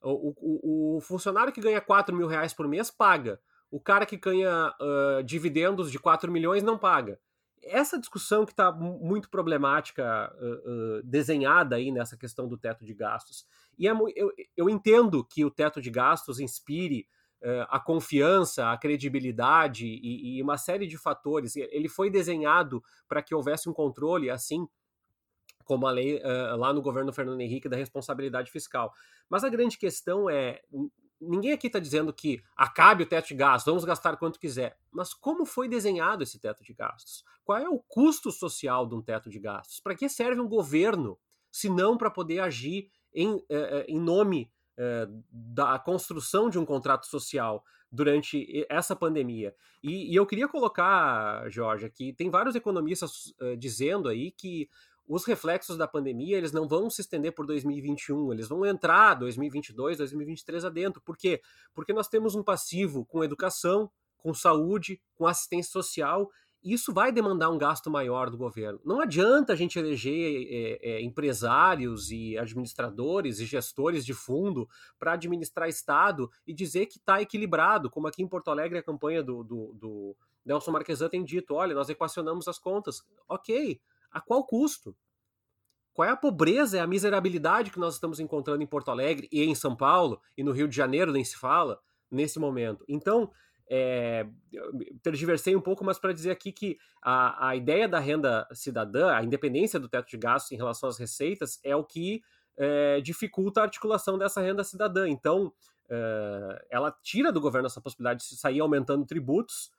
O, o, o funcionário que ganha 4 mil reais por mês paga. O cara que ganha uh, dividendos de 4 milhões não paga essa discussão que está muito problemática, uh, uh, desenhada aí nessa questão do teto de gastos. E é, eu, eu entendo que o teto de gastos inspire uh, a confiança, a credibilidade e, e, uma série de fatores. Ele foi desenhado para que houvesse um controle, assim como a lei lá no governo Fernando Henrique da responsabilidade fiscal. Mas a grande questão é ninguém aqui está dizendo que acabe o teto de gastos, vamos gastar quanto quiser. Mas como foi desenhado esse teto de gastos? Qual é o custo social de um teto de gastos? Para que serve um governo, se não para poder agir em, eh, eh, em nome eh, da construção de um contrato social durante essa pandemia? E, e eu queria colocar, Jorge, aqui, tem vários economistas dizendo aí que os reflexos da pandemia eles não vão se estender por 2021, eles vão entrar 2022, 2023 adentro. Por quê? Porque nós temos um passivo com educação, com saúde, com assistência social. Isso vai demandar um gasto maior do governo. Não adianta a gente eleger é, é, empresários e administradores e gestores de fundo para administrar Estado e dizer que está equilibrado, como aqui em Porto Alegre a campanha do, do, do Nelson Marquesan tem dito: olha, nós equacionamos as contas. Ok, a qual custo? Qual é a pobreza e a miserabilidade que nós estamos encontrando em Porto Alegre e em São Paulo e no Rio de Janeiro nem se fala nesse momento? Então, é, tergiversei um pouco, mas para dizer aqui que a, a ideia da renda cidadã, a independência do teto de gastos em relação às receitas, é o que é, dificulta a articulação dessa renda cidadã. Então, é, ela tira do governo essa possibilidade de sair aumentando tributos,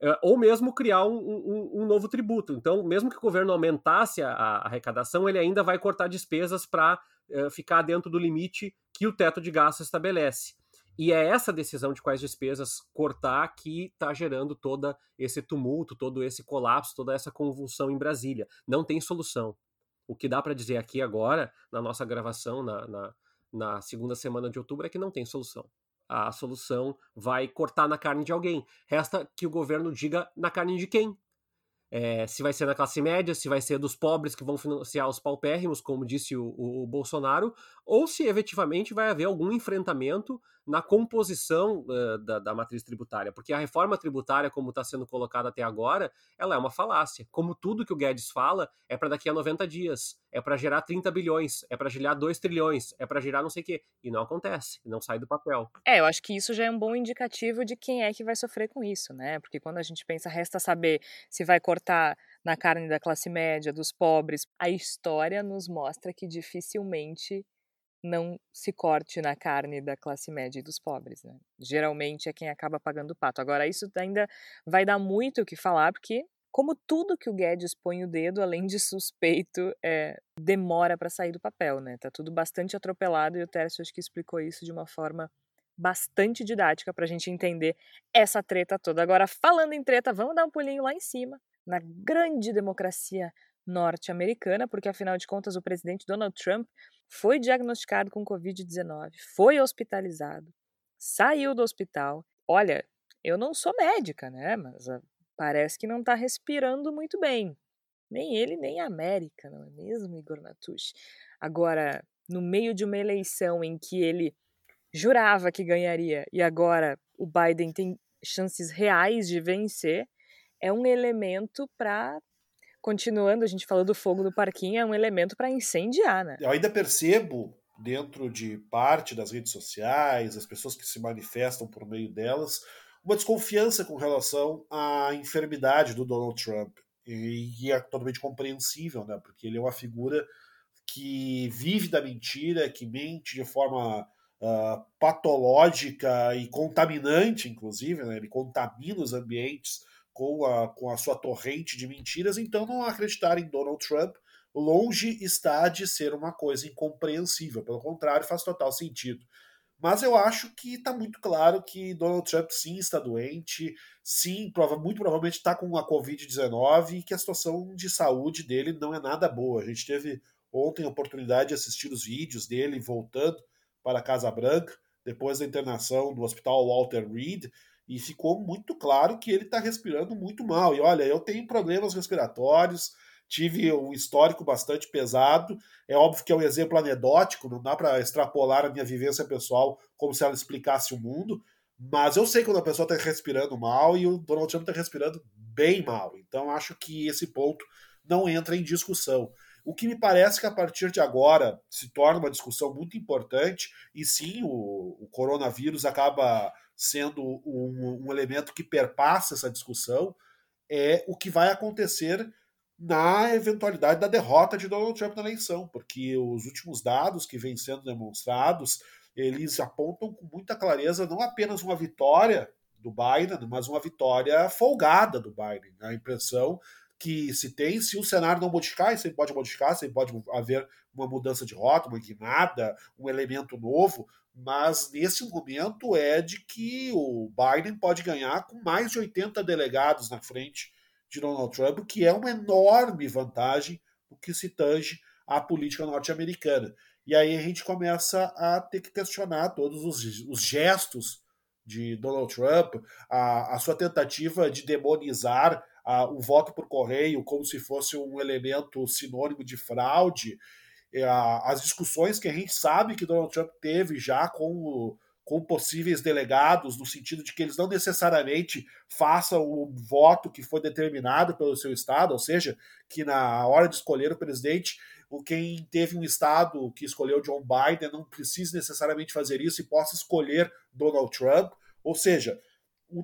eh, ou mesmo criar um, um, um, novo tributo. Então, mesmo que o governo aumentasse a, a arrecadação, ele ainda vai cortar despesas para eh, ficar dentro do limite que o teto de gastos estabelece. E é essa decisão de quais despesas cortar que está gerando todo esse tumulto, todo esse colapso, toda essa convulsão em Brasília. Não tem solução. O que dá para dizer aqui agora, na nossa gravação, na, na, na segunda semana de outubro, é que não tem solução a solução vai cortar na carne de alguém. Resta que o governo diga na carne de quem. é, se vai ser da classe média, se vai ser dos pobres que vão financiar os paupérrimos, como disse o, o, o, Bolsonaro, ou se efetivamente vai haver algum enfrentamento na composição uh, da, da, matriz tributária, porque a reforma tributária, como está sendo colocada até agora, ela é uma falácia. Como tudo que o Guedes fala, é para daqui a 90 dias, é para gerar 30 bilhões, é para gerar 2 trilhões, é para gerar não sei o quê, e não acontece, não sai do papel. É, eu acho que isso já é um bom indicativo de quem é que vai sofrer com isso, né? Porque quando a gente pensa, resta saber se vai cortar cortar na carne da classe média, dos pobres. A história nos mostra que dificilmente não se corte na carne da classe média e dos pobres. Né? Geralmente é quem acaba pagando o pato. Agora, isso ainda vai dar muito o que falar, porque, como tudo que o Guedes põe o dedo, além de suspeito, é, demora para sair do papel. Né? Tá tudo bastante atropelado e o Tércio acho que explicou isso de uma forma bastante didática para a gente entender essa treta toda. Agora, falando em treta, vamos dar um pulinho lá em cima na grande democracia norte-americana, porque afinal de contas o presidente Donald Trump foi diagnosticado com Covid-19, foi hospitalizado, saiu do hospital. Olha, eu não sou médica, né? Mas uh, parece que não está respirando muito bem. Nem ele, nem a América, não é mesmo, Igor Natush? Agora, no meio de uma eleição em que ele jurava que ganharia e agora o Biden tem chances reais de vencer, é um elemento para continuando, a gente falou do fogo do parquinho, é um elemento para incendiar, né? Eu ainda percebo dentro de parte das redes sociais, as pessoas que se manifestam por meio delas, uma desconfiança com relação à enfermidade do Donald Trump. E é totalmente compreensível, né? Porque ele é uma figura que vive da mentira, que mente de forma uh, patológica e contaminante, inclusive, né? Ele contamina os ambientes com a, com a sua torrente de mentiras, então não acreditar em Donald Trump longe está de ser uma coisa incompreensível. Pelo contrário, faz total sentido. Mas eu acho que está muito claro que Donald Trump sim está doente, sim, prova, muito provavelmente está com a Covid-19 e que a situação de saúde dele não é nada boa. A gente teve ontem a oportunidade de assistir os vídeos dele voltando para a Casa Branca, depois da internação do Hospital Walter Reed, e ficou muito claro que ele está respirando muito mal. E olha, eu tenho problemas respiratórios, tive um histórico bastante pesado. É óbvio que é um exemplo anedótico, não dá para extrapolar a minha vivência pessoal como se ela explicasse o mundo. Mas eu sei quando a pessoa está respirando mal e o Donald Trump está respirando bem mal. Então acho que esse ponto não entra em discussão. O que me parece que a partir de agora se torna uma discussão muito importante, e sim, o, o coronavírus acaba sendo um, um elemento que perpassa essa discussão, é o que vai acontecer na eventualidade da derrota de Donald Trump na eleição, porque os últimos dados que vêm sendo demonstrados, eles apontam com muita clareza não apenas uma vitória do Biden, mas uma vitória folgada do Biden. A impressão que se tem, se o cenário não modificar, isso pode modificar, sempre pode haver uma mudança de rota, uma guinada, um elemento novo, mas nesse momento é de que o Biden pode ganhar com mais de 80 delegados na frente de Donald Trump, que é uma enorme vantagem no que se tange à política norte-americana. E aí a gente começa a ter que questionar todos os, os gestos de Donald Trump, a, a sua tentativa de demonizar a, o voto por correio como se fosse um elemento sinônimo de fraude, as discussões que a gente sabe que Donald Trump teve já com, com possíveis delegados, no sentido de que eles não necessariamente façam o voto que foi determinado pelo seu estado, ou seja, que na hora de escolher o presidente, quem teve um estado que escolheu John Biden não precise necessariamente fazer isso e possa escolher Donald Trump, ou seja,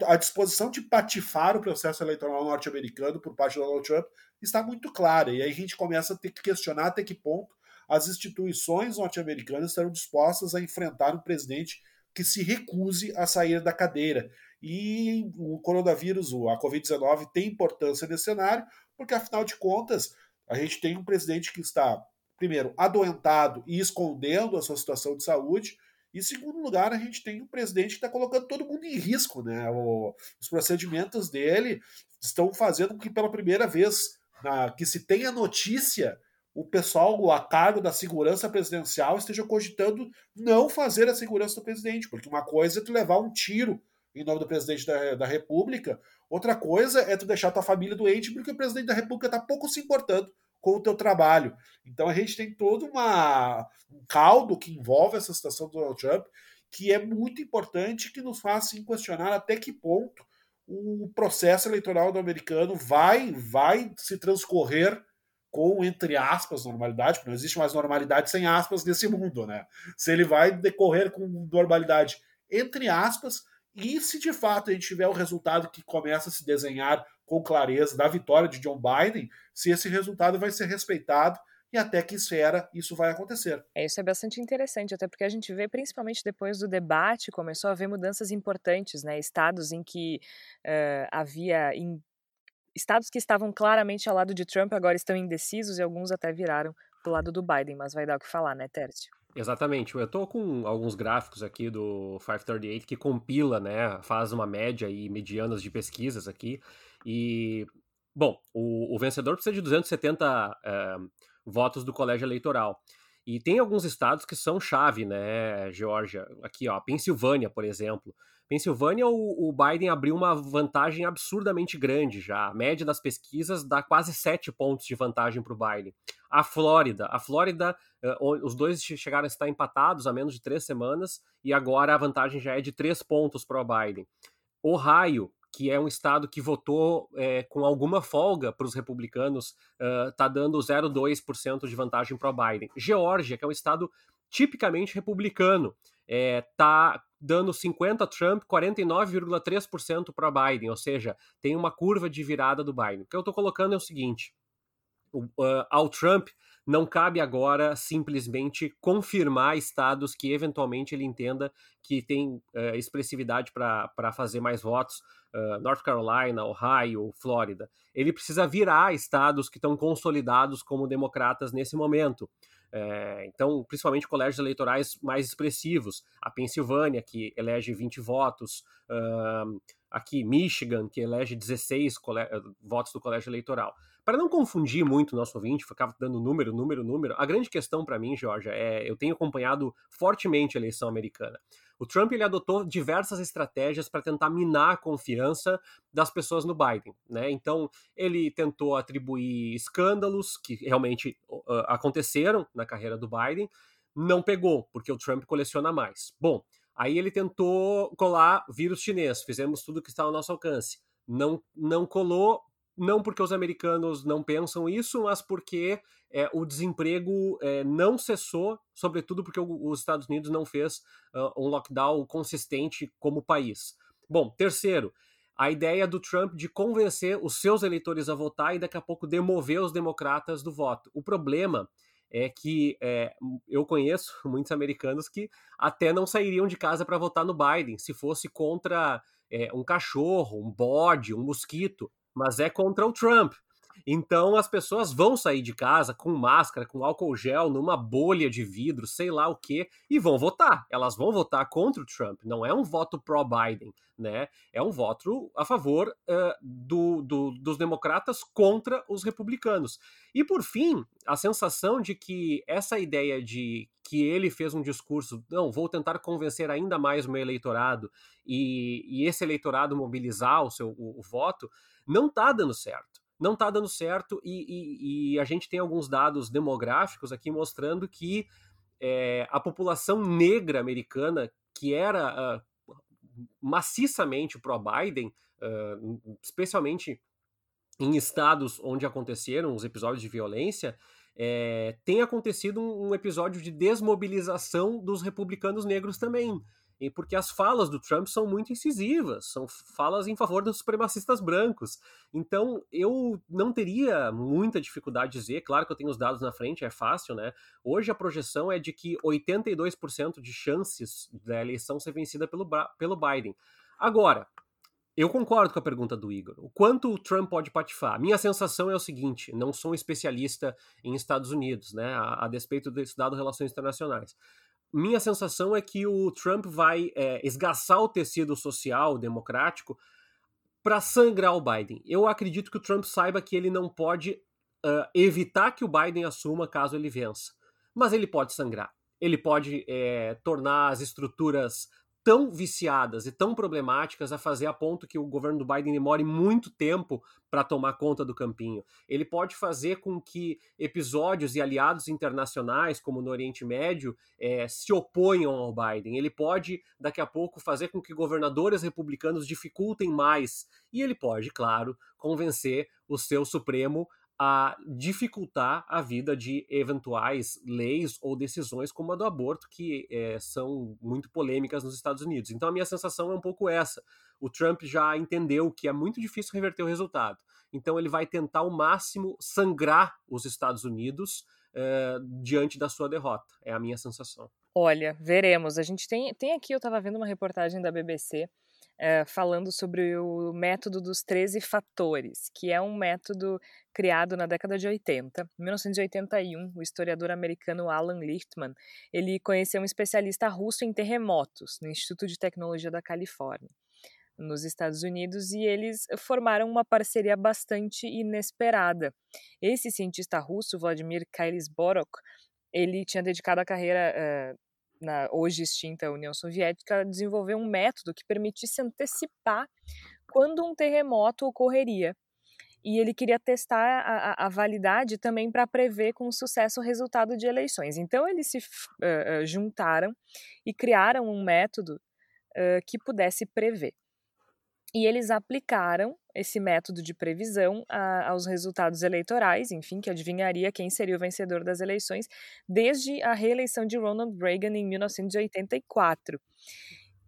a disposição de patifar o processo eleitoral norte-americano por parte de Donald Trump está muito clara. E aí a gente começa a ter que questionar até que ponto as instituições norte-americanas estarão dispostas a enfrentar um presidente que se recuse a sair da cadeira. E o coronavírus, a Covid-19, tem importância nesse cenário, porque afinal de contas, a gente tem um presidente que está, primeiro, adoentado e escondendo a sua situação de saúde, e, segundo lugar, a gente tem um presidente que está colocando todo mundo em risco. Né? O, os procedimentos dele estão fazendo com que, pela primeira vez na, que se tenha notícia o pessoal a cargo da segurança presidencial esteja cogitando não fazer a segurança do presidente, porque uma coisa é tu levar um tiro em nome do presidente da, da República. Outra coisa é tu deixar tua família doente porque o presidente da República está pouco se importando com o teu trabalho. Então a gente tem todo uma, um caldo que envolve essa situação do Donald Trump que é muito importante que nos faça assim, questionar até que ponto o processo eleitoral do americano vai vai se transcorrer com, entre aspas, normalidade, porque não existe mais normalidade sem aspas nesse mundo, né? Se ele vai decorrer com normalidade, entre aspas, e se de fato a gente tiver o resultado que começa a se desenhar com clareza da vitória de John Biden, se esse resultado vai ser respeitado e até que esfera isso vai acontecer. É, isso é bastante interessante, até porque a gente vê, principalmente depois do debate, começou a haver mudanças importantes, né? Estados em que uh, havia in estados que estavam claramente ao lado de Trump agora estão indecisos e alguns até viraram pro lado do Biden, mas vai dar o que falar, né, Tércio? Exatamente. Eu estou com alguns gráficos aqui do 538 que compila, né, faz uma média e medianas de pesquisas aqui. E, bom, o, o vencedor precisa de 270 é, eh, votos do colégio eleitoral. E tem alguns estados que são chave, né, Georgia? Aqui, ó, Pensilvânia, por exemplo. Pensilvânia, o, o, Biden abriu uma vantagem absurdamente grande já. A média das pesquisas dá quase sete pontos de vantagem para o Biden. A Flórida, a Flórida, uh, os dois chegaram a estar empatados há menos de três semanas e agora a vantagem já é de três pontos para o Biden. Ohio, que é um estado que votou é, com alguma folga para os republicanos, está uh, dando 0,2% de vantagem para o Biden. Geórgia, que é um estado tipicamente republicano, é, dando 50 Trump, 49,3% para Biden, ou seja, tem uma curva de virada do Biden. O que eu estou colocando é o seguinte: uh, ao Trump não cabe agora simplesmente confirmar estados que eventualmente ele entenda que tem uh, expressividade para fazer mais votos, uh, North Carolina, Ohio, Flórida. Ele precisa virar estados que estão consolidados como democratas nesse momento. É, então, principalmente colégios eleitorais mais expressivos. A Pensilvânia, que elege 20 votos, uh, aqui Michigan, que elege 16 votos do colégio eleitoral. Para não confundir muito o nosso ouvinte, ficava dando número, número, número, a grande questão para mim, Georgia, é eu tenho acompanhado fortemente a eleição americana. O Trump ele adotou diversas estratégias para tentar minar a confiança das pessoas no Biden, né? Então ele tentou atribuir escândalos que realmente uh, aconteceram na carreira do Biden, não pegou porque o Trump coleciona mais. Bom, aí ele tentou colar vírus chinês, fizemos tudo que está ao nosso alcance, não não colou não porque os americanos não pensam isso, mas porque é, o desemprego é, não cessou, sobretudo porque o, os Estados Unidos não fez uh, um lockdown consistente como país. Bom, terceiro, a ideia do Trump de convencer os seus eleitores a votar e daqui a pouco demover os democratas do voto. O problema é que é, eu conheço [LAUGHS] muitos americanos que até não sairiam de casa para votar no Biden se fosse contra é, um cachorro, um bode, um mosquito mas é contra o Trump. Então as pessoas vão sair de casa com máscara, com álcool gel, numa bolha de vidro, sei lá o que, e vão votar. Elas vão votar contra o Trump. Não é um voto pró-Biden, né? É um voto a favor uh, do, do, dos democratas contra os republicanos. E por fim, a sensação de que essa ideia de que ele fez um discurso, não, vou tentar convencer ainda mais o meu eleitorado e, e esse eleitorado mobilizar o seu o, o voto não está dando certo. Não está dando certo e, e, e, a gente tem alguns dados demográficos aqui mostrando que é, a população negra americana, que era uh, maciçamente pró-Biden, uh, especialmente em estados onde aconteceram os episódios de violência, é, tem acontecido um, um episódio de desmobilização dos republicanos negros também e porque as falas do Trump são muito incisivas, são falas em favor dos supremacistas brancos. Então, eu não teria muita dificuldade de dizer, claro que eu tenho os dados na frente, é fácil, né? Hoje a projeção é de que 82% de chances da eleição ser vencida pelo, pelo Biden. Agora, eu concordo com a pergunta do Igor. O quanto o Trump pode patifar? Minha sensação é o seguinte: não sou um especialista em Estados Unidos, né? A, a despeito dado relações internacionais minha sensação é que o Trump vai é, esgaçar o tecido social democrático para sangrar o Biden. Eu acredito que o Trump saiba que ele não pode uh, evitar que o Biden assuma caso ele vença, mas ele pode sangrar. Ele pode é, tornar as estruturas tão viciadas e tão problemáticas a fazer a ponto que o governo do Biden demore muito tempo para tomar conta do campinho. Ele pode fazer com que episódios e aliados internacionais, como no Oriente Médio, é, se oponham ao Biden. Ele pode, daqui a pouco, fazer com que governadores republicanos dificultem mais. E ele pode, claro, convencer o seu Supremo a dificultar a vida de eventuais leis ou decisões como a do aborto, que é, são muito polêmicas nos Estados Unidos. Então a minha sensação é um pouco essa. O Trump já entendeu que é muito difícil reverter o resultado. Então ele vai tentar ao máximo sangrar os Estados Unidos é, diante da sua derrota. É a minha sensação. Olha, veremos. A gente tem, tem aqui, eu estava vendo uma reportagem da BBC é, falando sobre o método dos 13 fatores, que é um método criado na década de 80. Em 1981, o historiador americano Alan Lichtman, ele conheceu um especialista russo em terremotos no Instituto de Tecnologia da Califórnia nos Estados Unidos e eles formaram uma parceria bastante inesperada. Esse cientista russo, Vladimir Kailisborok, ele tinha dedicado a carreira uh, na hoje extinta União Soviética, desenvolveu um método que permitisse antecipar quando um terremoto ocorreria. E ele queria testar a, a validade também para prever com sucesso o resultado de eleições. Então, eles se uh, juntaram e criaram um método uh, que pudesse prever. E eles aplicaram esse método de previsão a, aos resultados eleitorais, enfim, que adivinharia quem seria o vencedor das eleições, desde a reeleição de Ronald Reagan em 1984.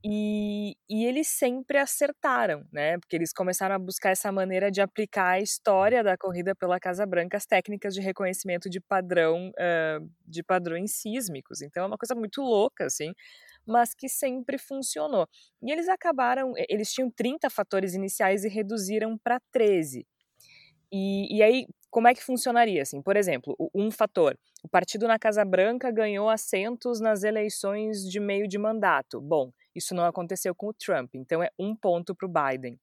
E, e, eles sempre acertaram, né? Porque eles começaram a buscar essa maneira de aplicar a história da corrida pela Casa Branca, as técnicas de reconhecimento de padrão, uh, de padrões sísmicos. Então é uma coisa muito louca, assim mas que sempre funcionou. E eles acabaram, eles tinham 30 fatores iniciais e reduziram para 13. E, e aí, como é que funcionaria? Assim, por exemplo, um fator: o partido na Casa Branca ganhou assentos nas eleições de meio de mandato. Bom, isso não aconteceu com o Trump, então é um ponto para o Biden.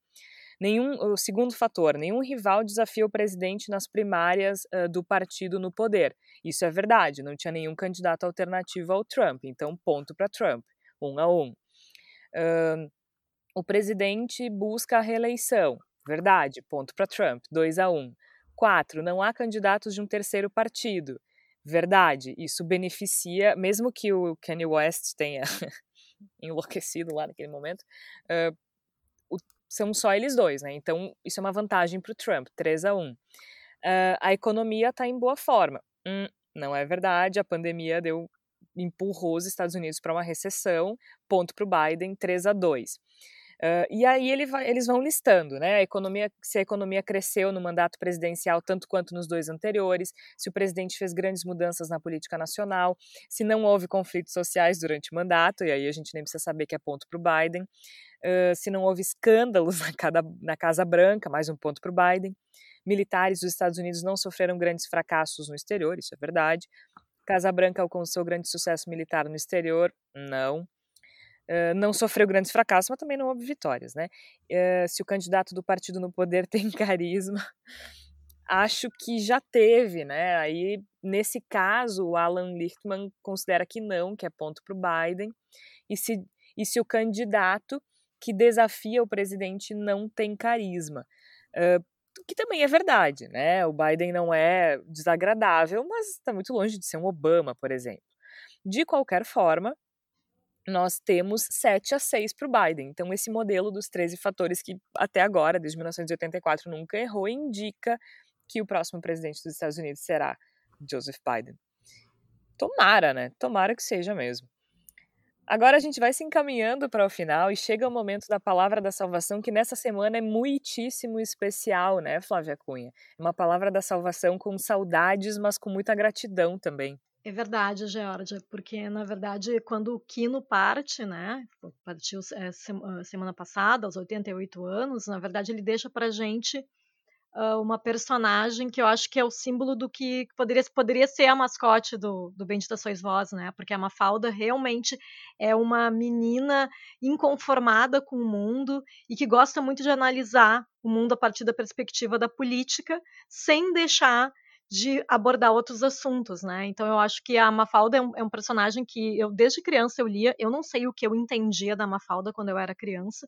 Nenhum, o segundo fator, nenhum rival desafia o presidente nas primárias uh, do partido no poder. Isso é verdade, não tinha nenhum candidato alternativo ao Trump, então ponto para Trump um a um. Uh, o presidente busca a reeleição. Verdade, ponto para Trump, 2 a 1. Um. Quatro, não há candidatos de um terceiro partido. Verdade, isso beneficia, mesmo que o Kanye West tenha [LAUGHS] enlouquecido lá naquele momento, uh, o, são só eles dois, né? Então, isso é uma vantagem para o Trump, 3 a 1. Uh, a economia está em boa forma. Hum, não é verdade, a pandemia deu empurrou os Estados Unidos para uma recessão, ponto para o Biden, 3 a 2. Uh, e aí vai, eles vão listando, né? A economia, se a economia cresceu no mandato presidencial tanto quanto nos dois anteriores, se o presidente fez grandes mudanças na política nacional, se não houve conflitos sociais durante o mandato, e aí a gente nem precisa saber que é ponto para o Biden, uh, se não houve escândalos [LAUGHS] na, cada, na Casa Branca, mais um ponto para o Biden. Militares dos Estados Unidos não sofreram grandes fracassos no exterior, isso é verdade. Casa Branca alcançou grande sucesso militar no exterior? Não. Uh, não sofreu grandes fracassos, mas também não houve vitórias, né? Uh, se o candidato do partido no poder [LAUGHS] tem carisma, acho que já teve, né? Aí, nesse caso, o Alan Lichtman considera que não, que é ponto para o Biden. E se, e se o candidato que desafia o presidente não tem carisma? Uh, que também é verdade, né? O Biden não é desagradável, mas está muito longe de ser um Obama, por exemplo. De qualquer forma, nós temos 7 a 6 para o Biden. Então, esse modelo dos 13 fatores que até agora, desde 1984, nunca errou, indica que o próximo presidente dos Estados Unidos será Joseph Biden. Tomara, né? Tomara que seja mesmo. Agora a gente vai se encaminhando para o final e chega o momento da palavra da salvação, que nessa semana é muitíssimo especial, né, Flávia Cunha? É uma palavra da salvação com saudades, mas com muita gratidão também. É verdade, Georgia, porque na verdade quando o Kino parte, né, partiu é, semana passada, aos 88 anos, na verdade ele deixa para gente uh, uma personagem que eu acho que é o símbolo do que poderia, poderia ser a mascote do, do Bendita Sois Vós, né? Porque a Mafalda realmente é uma menina inconformada com o mundo e que gosta muito de analisar o mundo a partir da perspectiva da política, sem deixar de abordar outros assuntos, né? Então eu acho que a Mafalda é um, é um, personagem que eu desde criança eu lia. Eu não sei o que eu entendia da Mafalda quando eu era criança,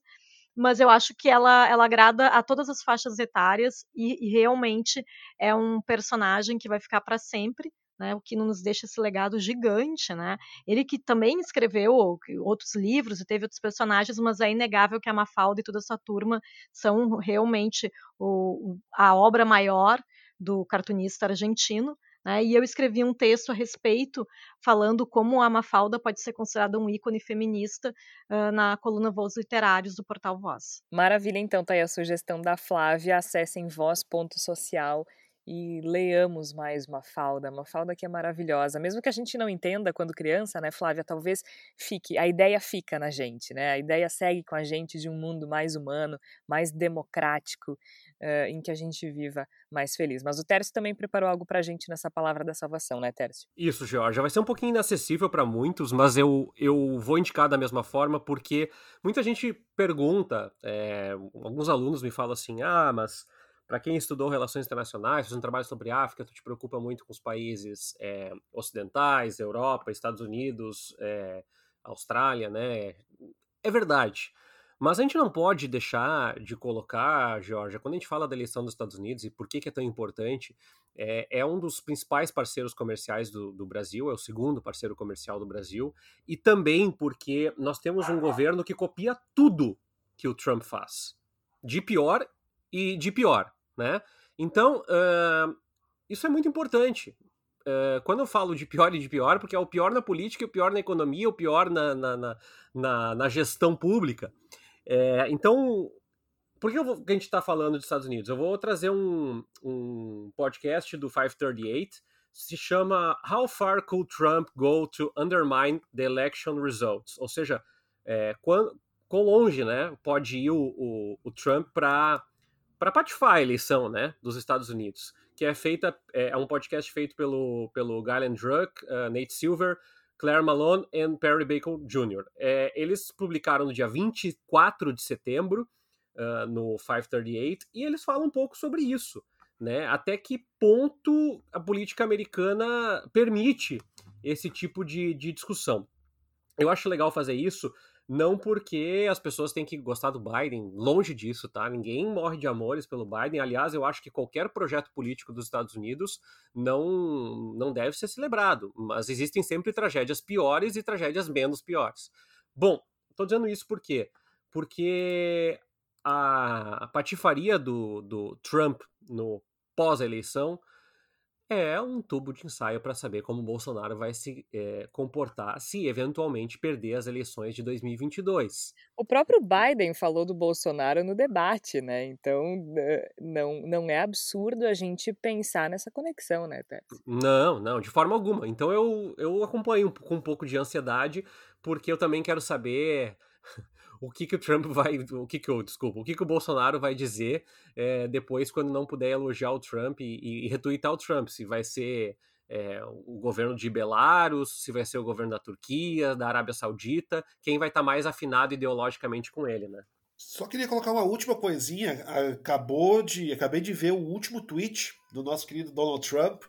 mas eu acho que ela, ela agrada a todas as faixas etárias e, e realmente é um personagem que vai ficar para sempre. Né, o que nos deixa esse legado gigante, né? Ele que também escreveu outros livros e teve outros personagens, mas é inegável que a Mafalda e toda essa turma são realmente o, a obra maior do cartunista argentino, né, e eu escrevi um texto a respeito, falando como a Mafalda pode ser considerada um ícone feminista uh, na coluna Voz Literários do portal Voz. Maravilha, então tá aí a sugestão da Flávia, acessem voz.social e leamos mais Mafalda, Mafalda que é maravilhosa, mesmo que a gente não entenda quando criança, né, Flávia, talvez fique, a ideia fica na gente, né, a ideia segue com a gente de um mundo mais humano, mais democrático, uh, em que a gente viva mais feliz. Mas o Tércio também preparou algo pra gente nessa palavra da salvação, né, Tércio? Isso, Georgia. Vai ser um pouquinho inacessível para muitos, mas eu, eu vou indicar da mesma forma porque muita gente pergunta, é, alguns alunos me falam assim, ah, mas para quem estudou relações internacionais, faz um trabalho sobre África, tu te preocupa muito com os países é, ocidentais, Europa, Estados Unidos, é, Austrália, né? É verdade. Mas a gente não pode deixar de colocar, Georgia, quando a gente fala da eleição dos Estados Unidos e por que, que é tão importante, é, é um dos principais parceiros comerciais do, do, Brasil, é o segundo parceiro comercial do Brasil, e também porque nós temos um governo que copia tudo que o Trump faz, de pior e de pior, né? Então, uh, isso é muito importante. Uh, quando eu falo de pior e de pior, porque é o pior na política, o pior na economia, o pior na, na, na, na gestão pública. É, então, por que, vou, que, a gente está falando dos Estados Unidos? Eu vou trazer um, um podcast do 538, se chama How Far Could Trump Go to Undermine the Election Results? Ou seja, é, quão, quão longe né, pode ir o, o, o Trump para patifar a eleição né, dos Estados Unidos? Que é feita, é, é um podcast feito pelo, pelo Galen Druck, uh, Nate Silver, Claire Malone e Perry Bacon Jr. É, eles publicaram no dia 24 de setembro, uh, no 538, e eles falam um pouco sobre isso. Né? Até que ponto a política americana permite esse tipo de, de discussão. Eu acho legal fazer isso não porque as pessoas têm que gostar do Biden, longe disso, tá? Ninguém morre de amores pelo Biden. Aliás, eu acho que qualquer projeto político dos Estados Unidos não, não deve ser celebrado. Mas existem sempre tragédias piores e tragédias menos piores. Bom, estou dizendo isso por quê? Porque a patifaria do, do Trump no pós-eleição é um tubo de ensaio para saber como o Bolsonaro vai se é, comportar se eventualmente perder as eleições de 2022. O próprio Biden falou do Bolsonaro no debate, né? Então não, não é absurdo a gente pensar nessa conexão, né, Tess? Não, não, de forma alguma. Então eu, eu acompanho com um pouco de ansiedade, porque eu também quero saber o que, que o Trump [LAUGHS] vai. O que que o. Desculpa, o que, que o Bolsonaro vai dizer é, depois quando não puder elogiar o Trump e, e retweetar o Trump. Se vai ser é, o governo de Belarus, se vai ser o governo da Turquia, da Arábia Saudita, quem vai estar tá mais afinado ideologicamente com ele, né? Só queria colocar uma última coisinha. Acabou de, acabei de ver o último tweet do nosso querido Donald Trump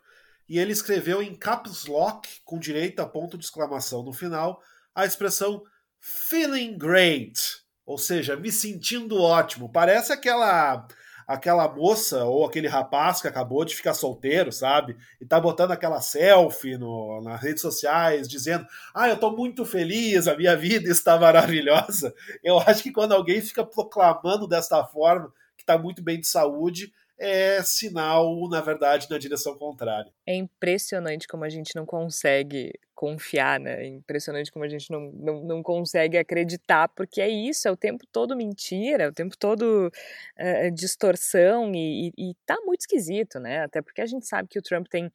e ele escreveu em caps lock, com direito a ponto de exclamação no final, a expressão feeling great, ou seja, me sentindo ótimo. Parece aquela aquela moça ou aquele rapaz que acabou de ficar solteiro, sabe? E tá botando aquela selfie no, nas redes sociais, dizendo: Ah, eu tô muito feliz, a minha vida está maravilhosa. Eu acho que quando alguém fica proclamando desta forma que tá muito bem de saúde, é sinal, na verdade, na direção contrária. É impressionante como a gente não consegue confiar, né? É impressionante como a gente não, não, não consegue acreditar, porque é isso, é o tempo todo mentira, é o tempo todo é, distorção e, e, e tá muito esquisito, né? Até porque a gente sabe que o Trump tem.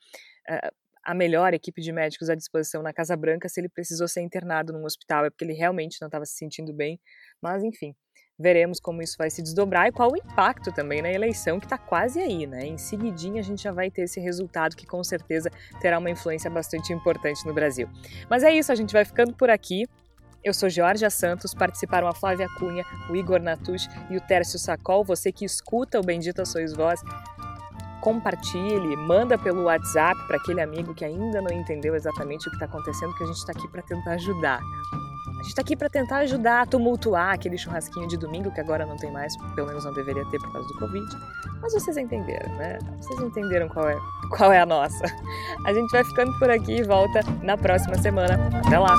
É, a melhor equipe de médicos à disposição na Casa Branca se ele precisou ser internado num hospital, é porque ele realmente não estava se sentindo bem. Mas, enfim, Veremos como isso vai se desdobrar e qual o impacto também na eleição que está quase aí, né? Em seguidinha a gente já vai ter esse resultado que com certeza terá uma influência bastante importante no Brasil. Mas é isso, a gente vai ficando por aqui. Eu sou Georgia Santos, participaram a Flávia Cunha, o Igor Natush e o Tércio Sacol. Você que escuta o Bendita Sois Vós, compartilhe, manda pelo WhatsApp para aquele amigo que ainda não entendeu exatamente o que está acontecendo, que a gente está aqui para tentar ajudar. A gente está aqui para tentar ajudar a tumultuar aquele churrasquinho de domingo, que agora não tem mais, pelo menos não deveria ter por causa do Covid. Mas vocês entenderam, né? Vocês entenderam qual é, qual é a nossa. A gente vai ficando por aqui e volta na próxima semana. Até lá!